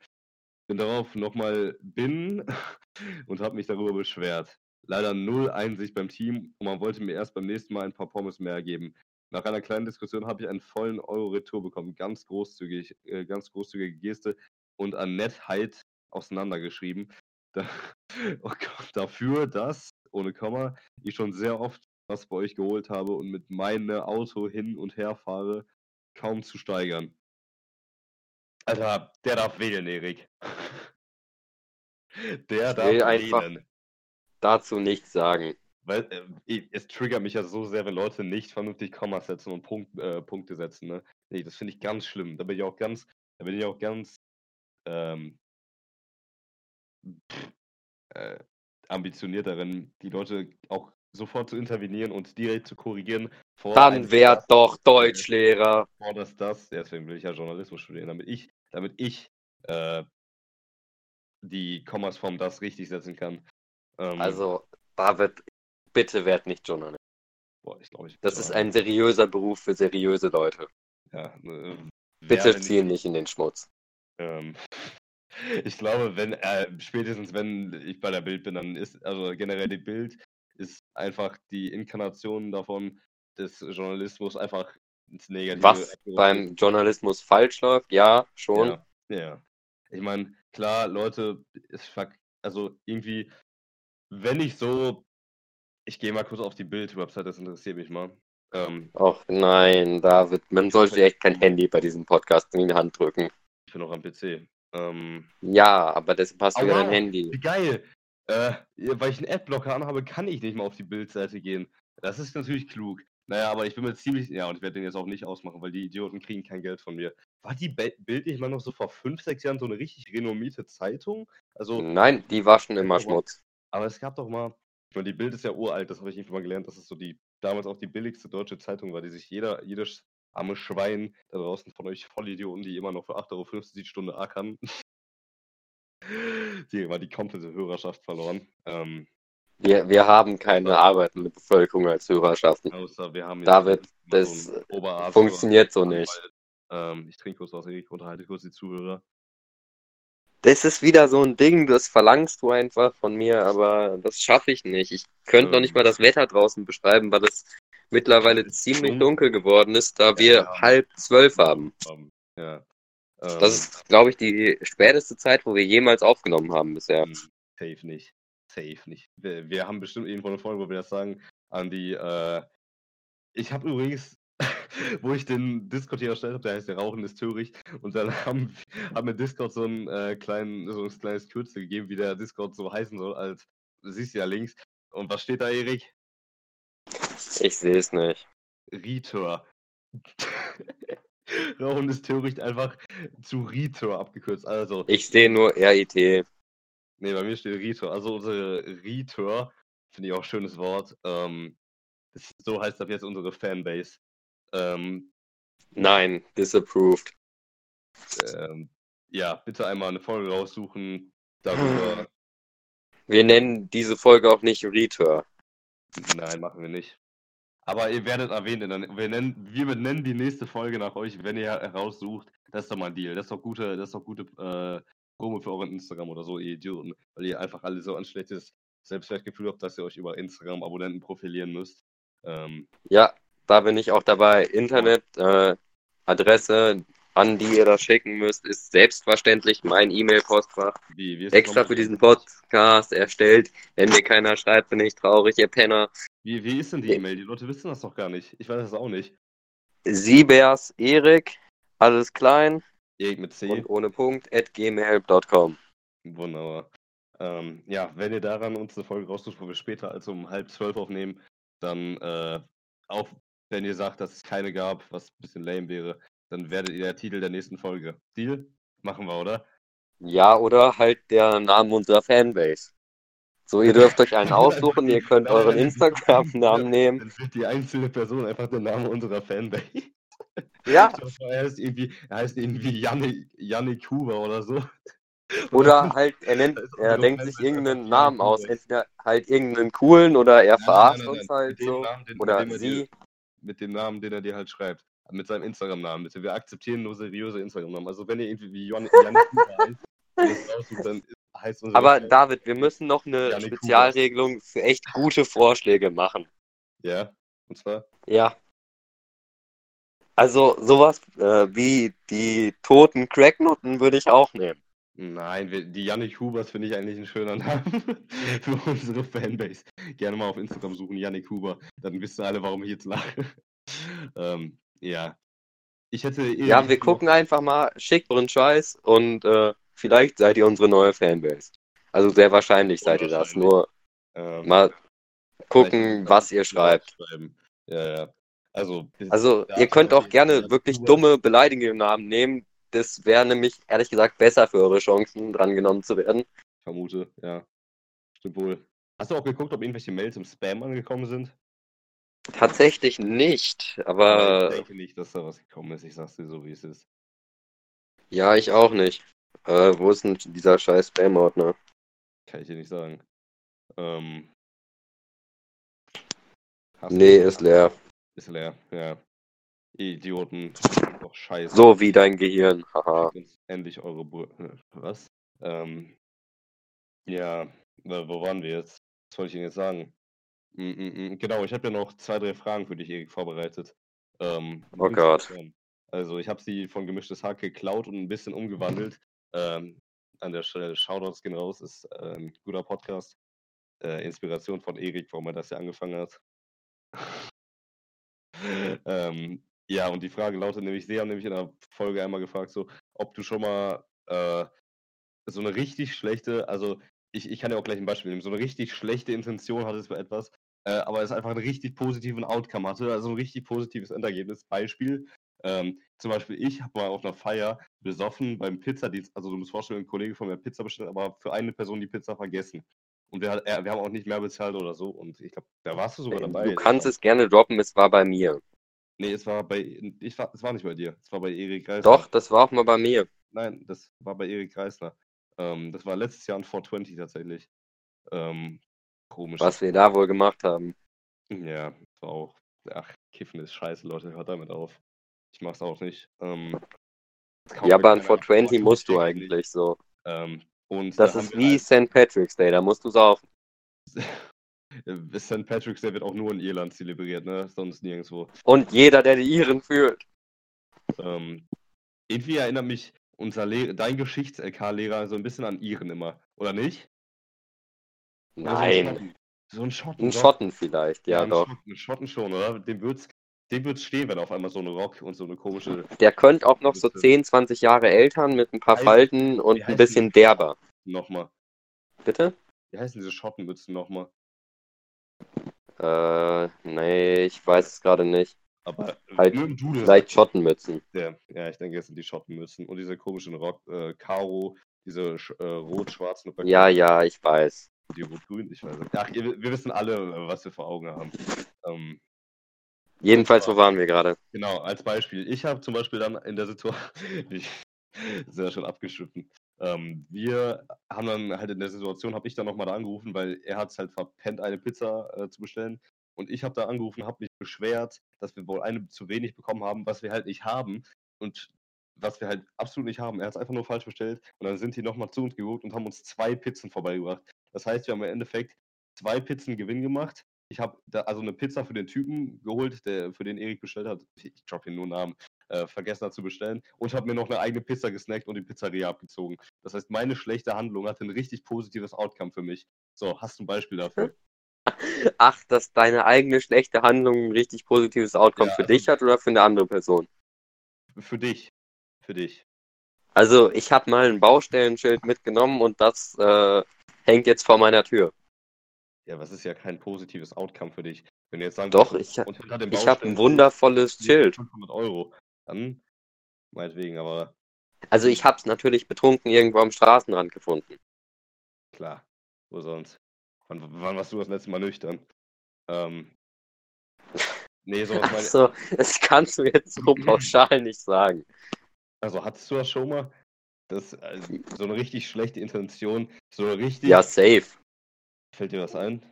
Bin darauf nochmal bin und habe mich darüber beschwert. Leider null Einsicht beim Team und man wollte mir erst beim nächsten Mal ein paar Pommes mehr geben. Nach einer kleinen Diskussion habe ich einen vollen Euro Retour bekommen. Ganz großzügig, äh, ganz großzügige Geste und an Nettheit auseinandergeschrieben. Da, oh Gott, dafür, dass, ohne Komma, ich schon sehr oft was bei euch geholt habe und mit meinem Auto hin und her fahre, kaum zu steigern. Alter, der darf wählen, Erik. Der darf wählen. Dazu nichts sagen. Weil äh, es triggert mich ja so sehr, wenn Leute nicht vernünftig Kommas setzen und Punkt, äh, Punkte setzen. Ne? Nee, das finde ich ganz schlimm. Da bin ich auch ganz, da bin ich auch ganz ähm, äh, ambitioniert darin, die Leute auch sofort zu intervenieren und direkt zu korrigieren. Dann werd doch Deutschlehrer. Vor das, das, deswegen will ich ja Journalismus studieren, damit ich, damit ich äh, die Kommasform das richtig setzen kann. Ähm, also, David, bitte werd nicht Journalist. Boah, ich glaube, ich. Das ist ein seriöser Beruf für seriöse Leute. Ja, äh, bitte zieh nicht in den Schmutz. Ähm, ich glaube, wenn, äh, spätestens wenn ich bei der Bild bin, dann ist, also generell die Bild ist einfach die Inkarnation davon, des Journalismus einfach ins Negative. Was beim Journalismus falsch läuft, ja, schon. Ja, ja. Ich meine, klar, Leute, ist also irgendwie, wenn ich so, ich gehe mal kurz auf die Bild-Website, das interessiert mich mal. Ähm, Ach nein, David, man sollte echt kein Handy bei diesem Podcast in die Hand drücken. Ich bin noch am PC. Ähm, ja, aber hast du ja dein Handy. Wie geil! Äh, weil ich einen Adblocker anhabe, kann ich nicht mal auf die Bildseite gehen. Das ist natürlich klug. Naja, aber ich bin mir ziemlich. Ja, und ich werde den jetzt auch nicht ausmachen, weil die Idioten kriegen kein Geld von mir. War die Bild nicht mal noch so vor fünf, sechs Jahren so eine richtig renommierte Zeitung? Also. Nein, die waschen immer Schmutz. Aber es gab doch mal. Ich meine, die Bild ist ja uralt, das habe ich irgendwann mal gelernt, dass es so die damals auch die billigste deutsche Zeitung war, die sich jeder, jedes arme Schwein da draußen von euch Vollidioten, die immer noch für 8,50 Euro die Stunde ackern, die war die komplette Hörerschaft verloren. Ähm, wir, wir haben keine arbeitende Bevölkerung als Hörerschaften. Außer wir haben David, das so funktioniert so nicht. Ähm, ich trinke kurz was, ich unterhalte kurz die Zuhörer. Das ist wieder so ein Ding, das verlangst du einfach von mir, aber das schaffe ich nicht. Ich könnte ähm, noch nicht mal das Wetter draußen beschreiben, weil es mittlerweile ziemlich dunkel geworden ist, da wir ja, halb zwölf haben. Ja. Ähm, das ist, glaube ich, die späteste Zeit, wo wir jemals aufgenommen haben bisher. Hm, safe nicht. Safe nicht. Wir, wir haben bestimmt irgendwo eine Folge, wo wir das sagen, an die, äh, ich habe übrigens, wo ich den Discord hier erstellt habe, der heißt der Rauchen ist Töricht, und dann haben, haben mir Discord so ein, äh, kleinen, so ein kleines Kürzel gegeben, wie der Discord so heißen soll, als, du siehst ja links. Und was steht da, Erik? Ich sehe es nicht. Ritor. Rauchen ist Töricht einfach zu Ritor abgekürzt. Also. Ich sehe nur RIT. Nee, bei mir steht Ritor. Also unsere Ritor, finde ich auch ein schönes Wort. Ähm, das, so heißt ab jetzt unsere Fanbase. Ähm, Nein, disapproved. Ähm, ja, bitte einmal eine Folge raussuchen darüber. Wir nennen diese Folge auch nicht Ritor. Nein, machen wir nicht. Aber ihr werdet erwähnt, wir nennen, wir nennen die nächste Folge nach euch, wenn ihr heraussucht. Das ist doch mal ein Deal. Das ist doch gute, das ist doch gute äh, Promo für euren Instagram oder so, ihr Idioten. Weil ihr einfach alle so ein schlechtes Selbstwertgefühl habt, dass ihr euch über Instagram Abonnenten profilieren müsst. Ähm, ja, da bin ich auch dabei. Internet, äh, Adresse, an die ihr das schicken müsst, ist selbstverständlich mein E-Mail-Postfach. Extra für diesen Podcast erstellt. Wenn mir keiner schreibt, bin ich traurig, ihr Penner. Wie, wie ist denn die E-Mail? Die Leute wissen das doch gar nicht. Ich weiß das auch nicht. Siebers Erik, alles klein. Erik mit C. Und ohne Punkt, at gmail.com. Wunderbar. Ähm, ja, wenn ihr daran uns eine Folge raussucht, wo wir später als um halb zwölf aufnehmen, dann äh, auch wenn ihr sagt, dass es keine gab, was ein bisschen lame wäre, dann werdet ihr der Titel der nächsten Folge. Deal? Machen wir, oder? Ja, oder halt der Name unserer Fanbase. So, ihr dürft euch einen aussuchen, ihr könnt euren Instagram-Namen nehmen. Dann wird die einzelne Person einfach der Name unserer Fanbase. Ja. Er heißt irgendwie, er heißt irgendwie Yannick, Yannick Huber oder so. Oder halt, er nennt, er denkt sich irgendeinen Namen aus. Entweder halt irgendeinen coolen oder er verarscht uns halt so. Oder sie. Mit dem Namen, den er dir halt schreibt. Mit seinem Instagram-Namen. Wir akzeptieren nur seriöse Instagram-Namen. Also wenn ihr irgendwie wie Yannick Huber heißt, dann heißt unser Aber David, wir müssen noch eine Yannick Spezialregelung für echt gute Vorschläge machen. Ja, und zwar? Ja. Also sowas äh, wie die toten Cracknoten würde ich auch nehmen. Nein, wir, die Yannick Hubers finde ich eigentlich ein schöner Name für unsere Fanbase. Gerne mal auf Instagram suchen, Yannick Huber. Dann wisst ihr alle, warum ich jetzt lache. ähm, ja. Ich hätte Ja, wir gucken einfach mal, schickt euren Scheiß und äh, vielleicht seid ihr unsere neue Fanbase. Also sehr wahrscheinlich seid ihr das. Nur ähm, mal gucken, was ihr schreibt. Ja, ja. Also, Also ihr könnt auch gerne wirklich dumme, beleidigende Namen nehmen. Das wäre nämlich, ehrlich gesagt, besser für eure Chancen, drangenommen zu werden. Vermute, ja. Stimmt wohl. Hast du auch geguckt, ob irgendwelche Mails im Spam angekommen sind? Tatsächlich nicht, ich aber denke nicht, dass da was gekommen ist. Ich sag's dir so, wie es ist. ja, ich auch nicht. Äh, wo ist denn dieser scheiß Spam-Ordner? Kann ich dir nicht sagen. Ähm, Nee, ist leer. Ist leer, ja. Idioten. Doch scheiße. So wie dein Gehirn. Haha. Endlich eure Bu äh, Was? Ähm, ja, wo waren wir jetzt? Was wollte ich Ihnen jetzt sagen? Mm, mm, mm, Genau, ich habe ja noch zwei, drei Fragen für dich, Erik, vorbereitet. Ähm, Oh Gott. Also, ich habe sie von Gemischtes Hack geklaut und ein bisschen umgewandelt. Ähm, an der Stelle Shoutouts gehen raus, ist äh, ein guter Podcast. Äh, Inspiration von Erik, warum er das ja angefangen hat. ähm, ja, und die Frage lautet nämlich, Sie haben nämlich in der Folge einmal gefragt, so, ob du schon mal äh, so eine richtig schlechte, also ich, ich kann ja auch gleich ein Beispiel nehmen, so eine richtig schlechte Intention hattest für etwas, äh, aber es einfach einen richtig positiven Outcome hatte, also ein richtig positives Endergebnis. Beispiel, ähm, zum Beispiel ich habe mal auf einer Feier besoffen beim Pizzadienst, also du musst vorstellen, ein Kollege von mir Pizza bestellt, aber für eine Person die Pizza vergessen. Und wir, wir haben auch nicht mehr bezahlt oder so. Und ich glaube, da warst du sogar dabei. Du kannst es gerne droppen, es war bei mir. Nee, es war bei. Ich war, es war nicht bei dir. Es war bei Erik Reisner. Doch, das war auch mal bei mir. Nein, das war bei Erik Reisner. Ähm, das war letztes Jahr in 420 tatsächlich. Ähm, komisch. Was wir da wohl gemacht haben. Ja, das war auch. Ach, Kiffen ist scheiße, Leute. Hört damit auf. Ich mach's auch nicht. Ähm, Ja, aber an keiner. 420 musst du eigentlich so. Ähm, und da Das haben ist wie St. Patrick's Day, da musst du saufen. halt- St. Patrick's Day wird auch nur in Irland zelebriert, ne? Sonst nirgendwo. Und jeder, der die Iren fühlt. Ähm, irgendwie erinnert mich unser Le dein Geschichts-LK-Lehrer so ein bisschen an Iren immer, oder nicht? Oder Nein, So ein Schotten. ein doch. Schotten vielleicht, ja ein doch. Schotten, Schotten schon, oder? Dem wird's, dem wird's stehen, wenn auf einmal so ein Rock und so eine komische. Der könnte auch noch so Bitte. 10, 20 Jahre Eltern mit ein paar Heißt- Falten und ein bisschen derber. Nochmal. Bitte? Wie heißen diese Schottenmützen nochmal? Äh, nee, ich weiß es gerade nicht. Aber Halt, Duden. Vielleicht Schottenmützen. Der, ja, ich denke, es sind die Schottenmützen. Und diese komischen Rock, äh, Karo, diese äh, rot-schwarzen. Ja, ja, ich weiß. Die rot-grün, ich weiß nicht. Ach, ihr, wir wissen alle, was wir vor Augen haben. Ähm, Jedenfalls, wo waren wir gerade? Genau, als Beispiel. Ich habe zum Beispiel dann in der Situation, ich sehr schon abgeschnitten. Ähm, wir haben dann halt in der Situation, habe ich dann nochmal da angerufen, weil er hat es halt verpennt, eine Pizza äh, zu bestellen. Und ich habe da angerufen, habe mich beschwert, dass wir wohl eine zu wenig bekommen haben, was wir halt nicht haben. Und was wir halt absolut nicht haben. Er hat es einfach nur falsch bestellt. Und dann sind die nochmal zu uns geguckt und haben uns zwei Pizzen vorbeigebracht. Das heißt, wir haben im Endeffekt zwei Pizzen Gewinn gemacht. Ich habe also eine Pizza für den Typen geholt, der für den Erik bestellt hat. Ich droppe hier nur Namen. Äh, vergessen hat zu bestellen. Und habe mir noch eine eigene Pizza gesnackt und die Pizzeria abgezogen. Das heißt, meine schlechte Handlung hatte ein richtig positives Outcome für mich. So, hast du ein Beispiel dafür? Ach, dass deine eigene schlechte Handlung ein richtig positives Outcome Ja, für also- dich hat oder für eine andere Person? Für dich. Für dich. Also, ich habe mal ein Baustellenschild mitgenommen und das äh, hängt jetzt vor meiner Tür. Ja, was ist ja kein positives Outcome für dich. Wenn du jetzt sagen Doch, ich, ich habe ein wundervolles Schild. 500 Euro, dann meinetwegen, aber. Also ich habe es natürlich betrunken irgendwo am Straßenrand gefunden. Klar, wo sonst? Wann, wann warst du das letzte Mal nüchtern? Ähm, nee, sowas meine Achso, das kannst du jetzt so pauschal nicht sagen. Also hattest du das schon mal? Das, also, so eine richtig schlechte Intention, so richtig. Ja, safe. Fällt dir was ein?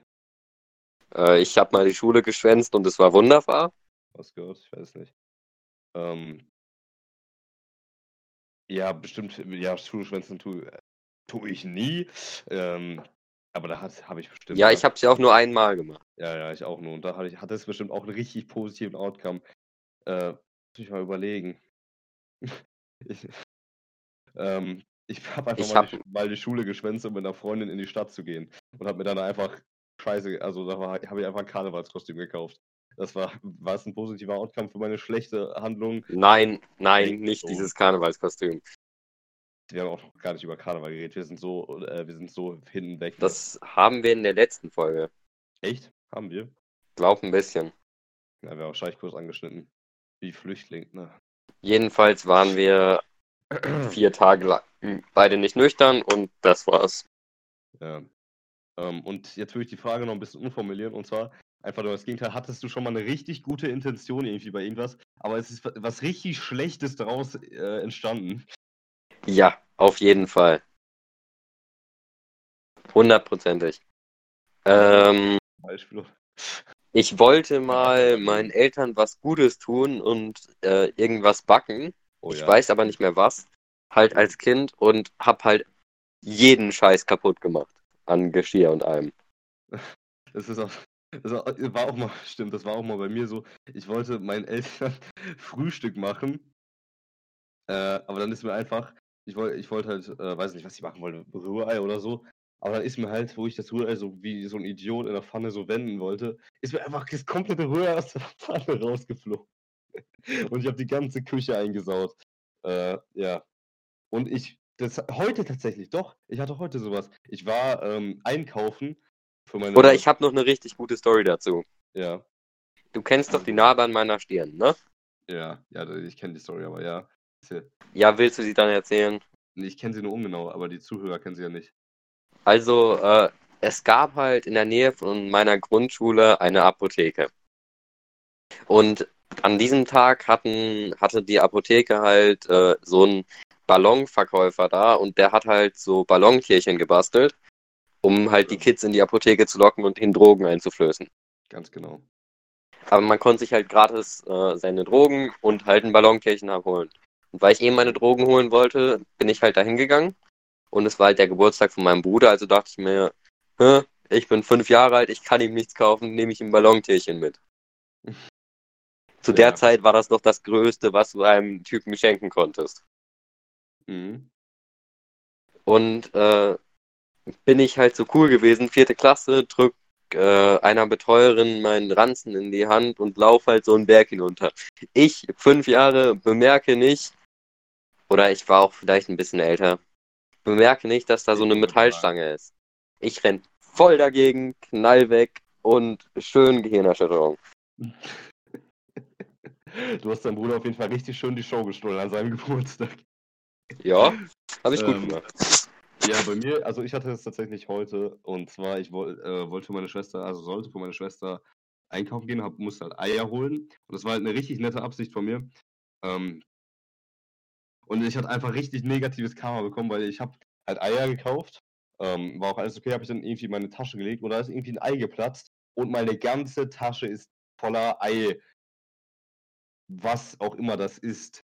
Äh, ich habe mal die Schule geschwänzt und es war wunderbar. Was gehört? Ich weiß nicht. Ähm, ja, bestimmt, ja, Schule schwänzen tue, tue ich nie. Ähm, aber da habe ich bestimmt. Ja, ich habe es ja auch nur einmal gemacht. Ja, ja, ich auch nur. Und da hatte, ich, hatte es bestimmt auch einen richtig positiven Outcome. Äh, muss ich mal überlegen. ich, ähm, ich habe einfach ich mal, hab... die, mal, die, Schule geschwänzt, um mit einer Freundin in die Stadt zu gehen. Und habe mir dann einfach scheiße, also da habe ich einfach ein Karnevalskostüm gekauft. Das war, war es ein positiver Outcome für meine schlechte Handlung? Nein, nein, nicht so. dieses Karnevalskostüm. Wir haben auch noch gar nicht über Karneval geredet. Wir sind so, äh, wir sind so hinten weg. Das haben wir in der letzten Folge. Echt? Haben wir? Glaub ein bisschen. Ja, wir haben wahrscheinlich kurz angeschnitten. Wie Flüchtling, ne? Jedenfalls waren wir vier Tage lang beide nicht nüchtern und das war's. Ja. Ähm, und jetzt würde ich die Frage noch ein bisschen umformulieren und zwar einfach nur das Gegenteil. Hattest du schon mal eine richtig gute Intention irgendwie bei irgendwas, aber es ist was richtig Schlechtes daraus äh, entstanden? Ja, auf jeden Fall. Hundertprozentig. Ähm, Beispiel. Ich wollte mal meinen Eltern was Gutes tun und äh, irgendwas backen. Oh, ich ja. weiß aber nicht mehr was. Halt als Kind und hab halt jeden Scheiß kaputt gemacht an Geschirr und allem. Das ist auch, das war auch mal, stimmt, das war auch mal bei mir so. Ich wollte meinen Eltern Frühstück machen, äh, aber dann ist mir einfach, ich wollte, ich wollte halt, äh, weiß nicht, was ich machen wollte, Rührei oder so. Aber dann ist mir halt, wo ich das Rührei so wie so ein Idiot in der Pfanne so wenden wollte, ist mir einfach das komplette Rührei aus der Pfanne rausgeflogen. Und ich habe die ganze Küche eingesaut. Äh, ja. Und ich das heute tatsächlich, doch. Ich hatte heute sowas. Ich war ähm, einkaufen. Oder ich habe noch eine richtig gute Story dazu. Ja. Du kennst doch die Narbe an meiner Stirn, ne? Ja, ja, ich kenne die Story, aber ja. Ja, willst du sie dann erzählen? Ich kenne sie nur ungenau, aber die Zuhörer kennen sie ja nicht. Also, äh, es gab halt in der Nähe von meiner Grundschule eine Apotheke. Und an diesem Tag hatten, hatte die Apotheke halt äh, so ein Ballonverkäufer da und der hat halt so Ballontierchen gebastelt, um halt die Kids in die Apotheke zu locken und ihnen Drogen einzuflößen. Ganz genau. Aber man konnte sich halt gratis äh, seine Drogen und halt ein Ballontierchen abholen. Und weil ich eben meine Drogen holen wollte, bin ich halt dahin gegangen. Und es war halt der Geburtstag von meinem Bruder, also dachte ich mir, ich bin fünf Jahre alt, ich kann ihm nichts kaufen, nehme ich ein Ballontierchen mit. Zu ja. der Zeit war das noch das Größte, was du einem Typen schenken konntest. Mhm. Und äh, bin ich halt so cool gewesen, vierte Klasse, drück äh, einer Betreuerin meinen Ranzen in die Hand und lauf halt so einen Berg hinunter. Ich, fünf Jahre, bemerke nicht, oder ich war auch vielleicht ein bisschen älter, bemerke nicht, dass da so eine Metallstange ist. Ich renn voll dagegen, knall weg und schön Gehirnerschütterung. Du hast deinem Bruder auf jeden Fall richtig schön die Show gestohlen an seinem Geburtstag. Ja, habe ich gut ähm, gemacht. Ja, bei mir, also ich hatte es tatsächlich heute und zwar, ich woll, äh, wollte für meine Schwester, also sollte für meine Schwester einkaufen gehen, hab, musste halt Eier holen und das war halt eine richtig nette Absicht von mir. Ähm, und ich hatte einfach richtig negatives Karma bekommen, weil ich habe halt Eier gekauft, ähm, war auch alles okay, habe ich dann irgendwie in meine Tasche gelegt und da ist irgendwie ein Ei geplatzt und meine ganze Tasche ist voller Ei. Was auch immer das ist.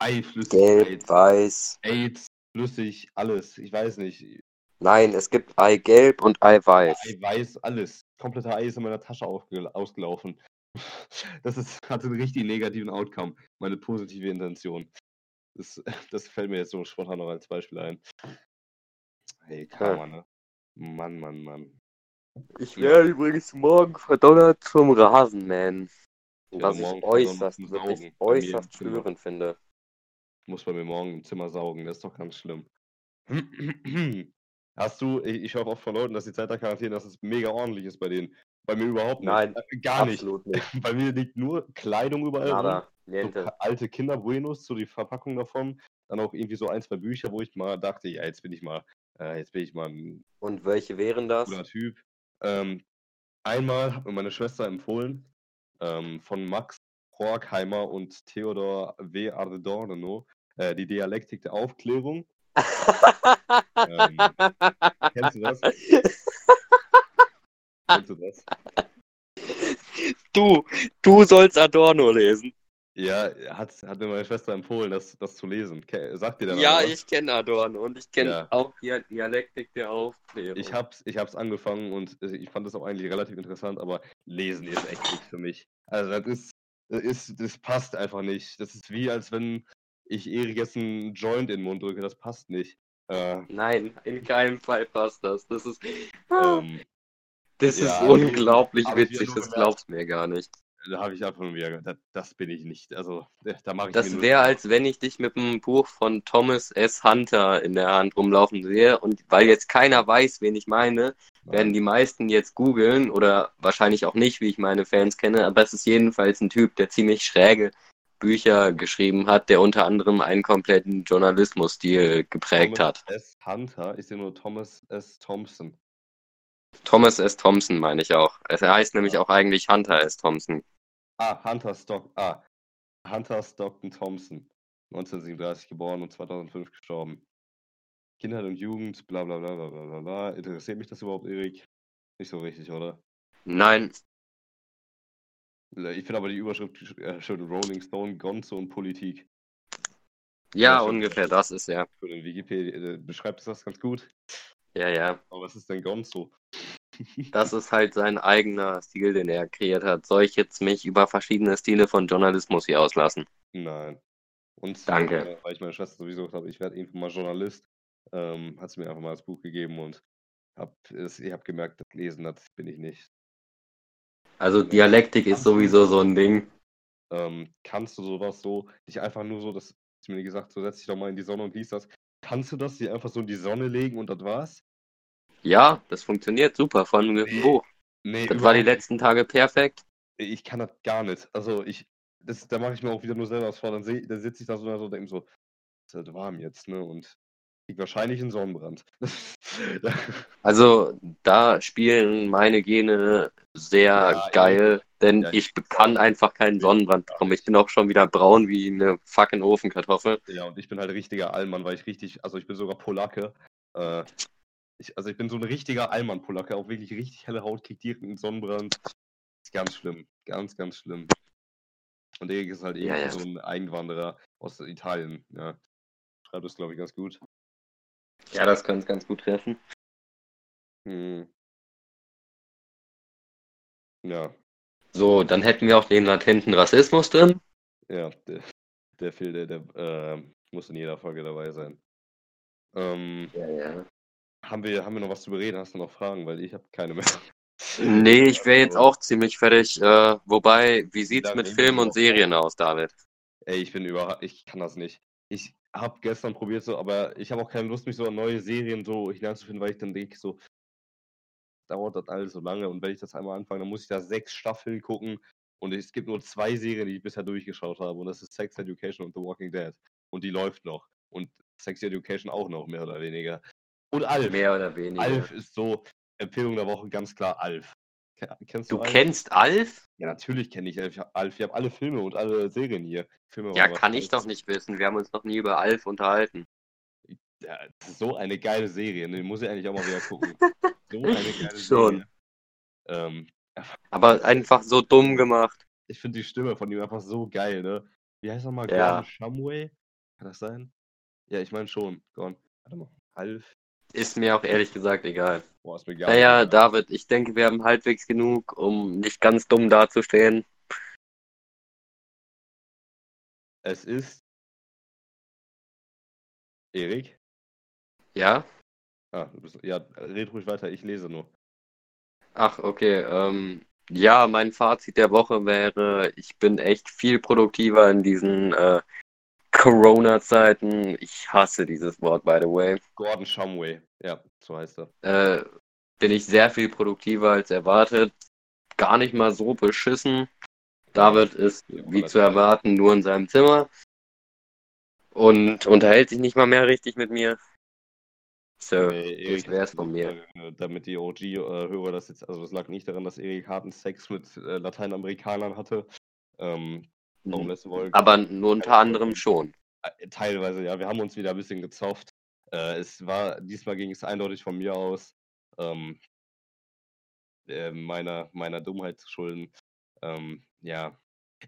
Eiflüssig. Gelb, weiß. AIDS, flüssig, alles. Ich weiß nicht. Nein, es gibt Eigelb und Eiweiß. Eiweiß, alles. Komplette Ei ist in meiner Tasche ausgelaufen. Das ist, hatte einen richtig negativen Outcome. Meine positive Intention. Das, das fällt mir jetzt so spontan noch als Beispiel ein. Hey, Karma, ne? Mann, Mann, Mann. Ich werde ja. übrigens morgen verdonnert zum Rasenmähen. Ja, was ich äußerst, wirklich äußerst störend finde muss bei mir morgen im Zimmer saugen, das ist doch ganz schlimm. Hast du, ich, ich höre oft von Leuten, dass die Zeit der Quarantäne, dass es mega ordentlich ist bei denen. Bei mir überhaupt nicht. Nein, gar nicht. absolut nicht. Bei mir liegt nur Kleidung überall. Nada, So alte Kinder-Buenos, so die Verpackung davon. Dann auch irgendwie so ein, zwei Bücher, wo ich mal dachte, ja, jetzt bin ich mal, äh, jetzt bin ich mal ein Und welche wären das? cooler Typ. Ähm, einmal hat mir meine Schwester empfohlen, ähm, von Max Horkheimer und Theodor W. Adorno, äh, die Dialektik der Aufklärung. Ähm, kennst du das? Kennst du das? Du, du sollst Adorno lesen. Ja, hat, hat mir meine Schwester empfohlen, das, das zu lesen. Sagt dir dann Ja, ich kenne Adorno und ich kenne Ja. auch die Dialektik der Aufklärung. Ich hab's, ich hab's angefangen und äh, ich fand das auch eigentlich relativ interessant, aber lesen ist echt nichts für mich. Also das ist, ist, das passt einfach nicht. Das ist wie, als wenn ich Erik jetzt einen Joint in den Mund drücke, das passt nicht. Äh, Nein, in keinem Fall passt das. Das ist, ähm, das ist ja, unglaublich witzig, das glaubst du mir gar nicht. Da habe ich einfach nur wieder, das, das bin ich nicht. Also da, da mache ich Das wäre, als wenn ich dich mit einem Buch von Thomas S. Hunter in der Hand rumlaufen sehe. Und weil jetzt keiner weiß, wen ich meine, werden die meisten jetzt googeln oder wahrscheinlich auch nicht, wie ich meine Fans kenne. Aber es ist jedenfalls ein Typ, der ziemlich schräge Bücher geschrieben hat, der unter anderem einen kompletten Journalismusstil geprägt Thomas hat. S. Hunter ist ja nur Thomas S. Thompson. Thomas S. Thompson meine ich auch. Es heißt nämlich auch eigentlich Hunter S. Thompson. Ah, Hunter Stock, ah, Hunter Stockton Thompson. 1937 geboren und 2005 gestorben. Kindheit und Jugend, bla bla bla bla bla bla. Interessiert mich das überhaupt, Erik? Nicht so richtig, oder? Nein, Ich finde aber die Überschrift äh, schön Rolling Stone, Gonzo und Politik. ja, Ja, ungefähr das ist er. Für den Wikipedia äh, beschreibt es das ganz gut. Ja, ja. Aber was ist denn Gonzo? Das ist halt sein eigener Stil, den er kreiert hat. Soll ich jetzt mich über verschiedene Stile von Journalismus hier auslassen? Nein. Und Danke. äh, weil ich meine Schwester sowieso gesagt habe, ich werde irgendwann mal Journalist, ähm, hat sie mir einfach mal das Buch gegeben und hab, ich habe gemerkt, das Lesen, das bin ich nicht. Also Dialektik ist sowieso so ein Ding. Ähm, kannst du sowas so, dich einfach nur so, das hast du mir gesagt, so setz dich doch mal in die Sonne und lies das. Kannst du das dir einfach so in die Sonne legen und das war's? Ja, das funktioniert super von dem Nee, Buch. Nee, Das war die letzten Tage perfekt. Ich kann das gar nicht. Also ich, das, da mache ich mir auch wieder nur selber was vor. Dann, seh- dann sitze ich da so und so denke so, ist halt warm jetzt, ne? Und krieg wahrscheinlich einen Sonnenbrand. Also da spielen meine Gene sehr Ja, geil, denn Ja, ich kann einfach keinen Sonnenbrand bekommen. Ich bin auch schon wieder braun wie eine fucking Ofenkartoffel. Ja, und ich bin halt richtiger Allmann, weil ich richtig, also ich bin sogar Polacke. Äh, ich, also ich bin so ein richtiger Allmann-Polacke, auch wirklich richtig helle Haut, kriegt direkt einen Sonnenbrand. Ist ganz schlimm, ganz, ganz schlimm. Und Erik ist halt Ja, irgendwie ja. so ein Eigenwanderer aus Italien. Ja, schreibt das, glaube ich, ganz gut. Ja, das könnte ganz gut treffen. Hm. Ja, So, dann hätten wir auch den latenten Rassismus drin. ja, der, der Phil, der, der äh, muss in jeder Folge dabei sein. Ähm, Ja, ja. haben, wir, haben wir noch was zu bereden? Hast du noch Fragen? Weil ich habe keine mehr. Nee, ich wäre jetzt auch ziemlich fertig. Äh, wobei, wie sieht's mit Film und Serien aus, David? Ey, ich bin überrascht, ich kann das nicht. Ich habe gestern probiert so, aber ich habe auch keine Lust, mich so an neue Serien so hineinzufinden, weil ich dann denke so, dauert das alles so lange und wenn ich das einmal anfange, dann muss ich da sechs Staffeln gucken und es gibt nur zwei Serien, die ich bisher durchgeschaut habe und das ist Sex Education und The Walking Dead und die läuft noch und Sex Education auch noch, mehr oder weniger. Und Alf. Mehr oder weniger. Alf ist so, Empfehlung der Woche, ganz klar Alf. Ke- Kennst du Du Alf? kennst Alf? Ja, natürlich kenne ich Alf. Ich habe alle Filme und alle Serien hier. Filme Ja, kann ich doch nicht wissen. Wir haben uns noch nie über Alf unterhalten. Ja, so eine geile Serie. Den muss ich eigentlich auch mal wieder gucken. So eine geile Schon. Ähm, Aber einfach so dumm gemacht. ich finde die Stimme von ihm einfach so geil, ne? Wie heißt er mal? Ja. Gordon Shumway? Kann das sein? Ja, ich meine schon. Gordon. Warte mal. Alf. Ist mir auch ehrlich gesagt egal. Boah, ist mir gar Naja, egal. David, ich denke, wir haben halbwegs genug, um nicht ganz dumm dazustehen. Es ist. Erik? Ja? Ah, du bist. Ja, red ruhig weiter, ich lese nur. Ach, okay. Ähm, ja, mein Fazit der Woche wäre, ich bin echt viel produktiver in diesen äh, Corona-Zeiten. Ich hasse dieses Wort, by the way. Gordon Shumway. Ja, So heißt er. Äh, bin ich sehr viel produktiver als erwartet. Gar nicht mal so beschissen. David ist, wie zu erwarten, nur in seinem Zimmer und unterhält sich nicht mal mehr richtig mit mir. So, nee, das wär's von mir. Äh, damit die OG-Hörer das jetzt, also es lag nicht daran, dass Erik harten Sex mit äh, Lateinamerikanern hatte. Ähm, warum mhm. wollte. Aber nur unter anderem schon. Äh, teilweise, ja. Wir haben uns wieder ein bisschen gezofft. Äh, es war, diesmal ging es eindeutig von mir aus. Ähm, äh, meiner, meiner Dummheit zu schulden. Ähm, ja,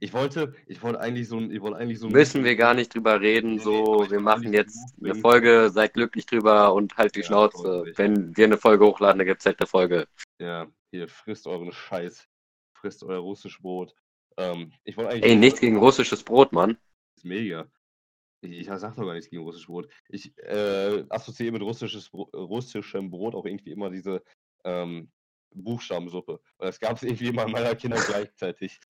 ich wollte, ich wollte eigentlich so ein, ich wollte eigentlich so Müssen wir gar nicht drüber reden, so, wir machen jetzt eine Folge, seid glücklich drüber und halt die ja, Schnauze. Wenn wir eine Folge hochladen, dann gibt's halt eine Folge. Ja, hier, frisst euren Scheiß. Frisst euer russisches Brot. Ähm, ich wollte eigentlich. Ey, nichts gegen russisches Brot, Mann. Ist mega. Ich, ich sag doch gar nichts gegen russisches Brot. Ich äh, assoziiere mit russisches, russischem Brot auch irgendwie immer diese ähm, Buchstabensuppe. Das gab es irgendwie immer in meiner Kinder gleichzeitig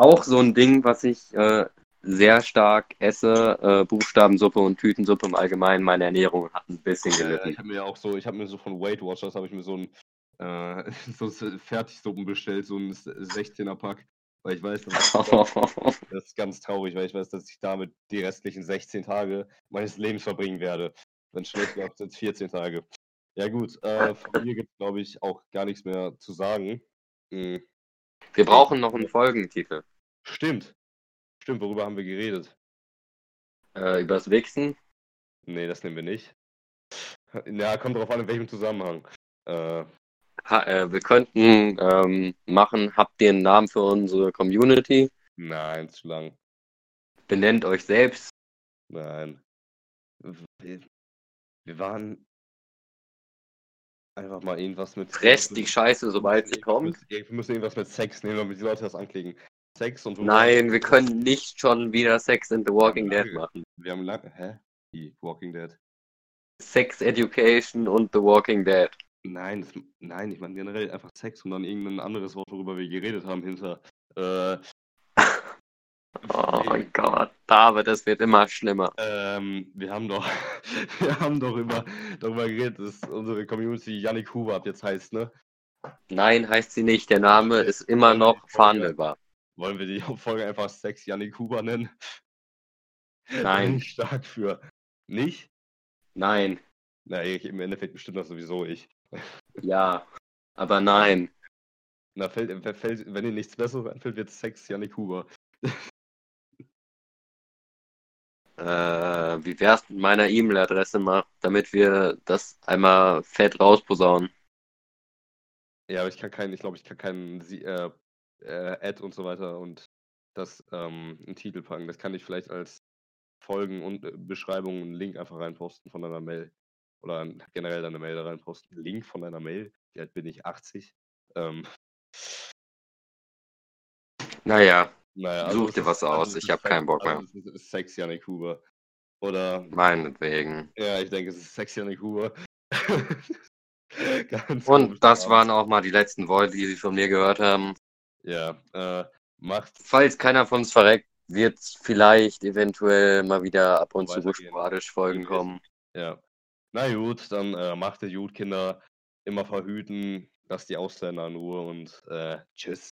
auch so ein Ding, was ich äh, sehr stark esse. Äh, Buchstabensuppe und Tütensuppe im Allgemeinen. Meine Ernährung hat ein bisschen gelitten. Äh, ich habe mir auch so, ich habe mir so von Weight Watchers habe ich mir so ein äh, so Fertigsuppen bestellt, so ein 16er Pack. Weil ich weiß, das ist, das ist ganz traurig, weil ich weiß, dass ich damit die restlichen 16 Tage meines Lebens verbringen werde. Wenn es schlecht läuft, sind es 14 Tage. Ja gut, äh, von mir gibt es, glaube ich, auch gar nichts mehr zu sagen. Mhm. Wir brauchen noch einen Folgentitel. Stimmt. Stimmt, worüber haben wir geredet? Äh, übers Wichsen? Nee, das nehmen wir nicht. Ja, kommt drauf an, in welchem Zusammenhang. Äh, ha, äh, wir könnten ähm, machen, habt ihr einen Namen für unsere Community? Nein, zu lang. Benennt euch selbst? Nein. Wir, wir waren Einfach mal irgendwas mit. Fress die Scheiße, sobald sie kommt. Wir müssen irgendwas mit Sex nehmen, damit die Leute das anklicken. Sex und. Nein, wir können nicht schon wieder Sex in The Walking Dead machen. Wir haben lange. Hä? Die Walking Dead. Sex Education und The Walking Dead. Nein, das, nein, ich meine generell einfach Sex und dann irgendein anderes Wort, worüber wir geredet haben, hinter. Äh, Oh mein Gott, David, es wird immer schlimmer. Ähm, wir haben doch, wir haben doch immer darüber geredet, dass unsere Community Yannick Huber jetzt heißt, ne? Nein, heißt sie nicht. Der Name ist immer noch verhandelbar. Wollen wir die Folge einfach Sex Yannick Huber nennen? Nein. Bin stark für. Nicht? Nein. Na, im Endeffekt bestimmt das sowieso ich. Ja, aber nein. Na, fällt, fällt, wenn dir nichts Besseres einfällt, wird Sex Yannick Huber. Äh, wie wär's mit meiner E-Mail-Adresse mal, damit wir das einmal fett rausposaunen? Ja, aber ich kann keinen, ich glaube, ich kann keinen äh, äh, Ad und so weiter und das ähm, einen Titel packen. Das kann ich vielleicht als Folgen und äh, Beschreibung einen Link einfach reinposten von deiner Mail. Oder generell deine Mail da reinposten. Link von deiner Mail. Wie alt bin ich? 80. Ähm. Naja, naja, also Such dir was aus, also ich habe keinen Bock mehr. Also es ist Sex Janik Huber. Oder. Meinetwegen. Ja, ich denke, es ist Sex Janik Huber. Und das waren auch mal die letzten Worte, die Sie von mir gehört haben. Ja, äh, macht. Falls keiner von uns verreckt, wird vielleicht eventuell mal wieder ab und zu sporadisch Folgen kommen. Ja. Na gut, dann äh, macht ihr gut, Kinder. Immer verhüten, lasst die Ausländer in Ruhe und äh, tschüss.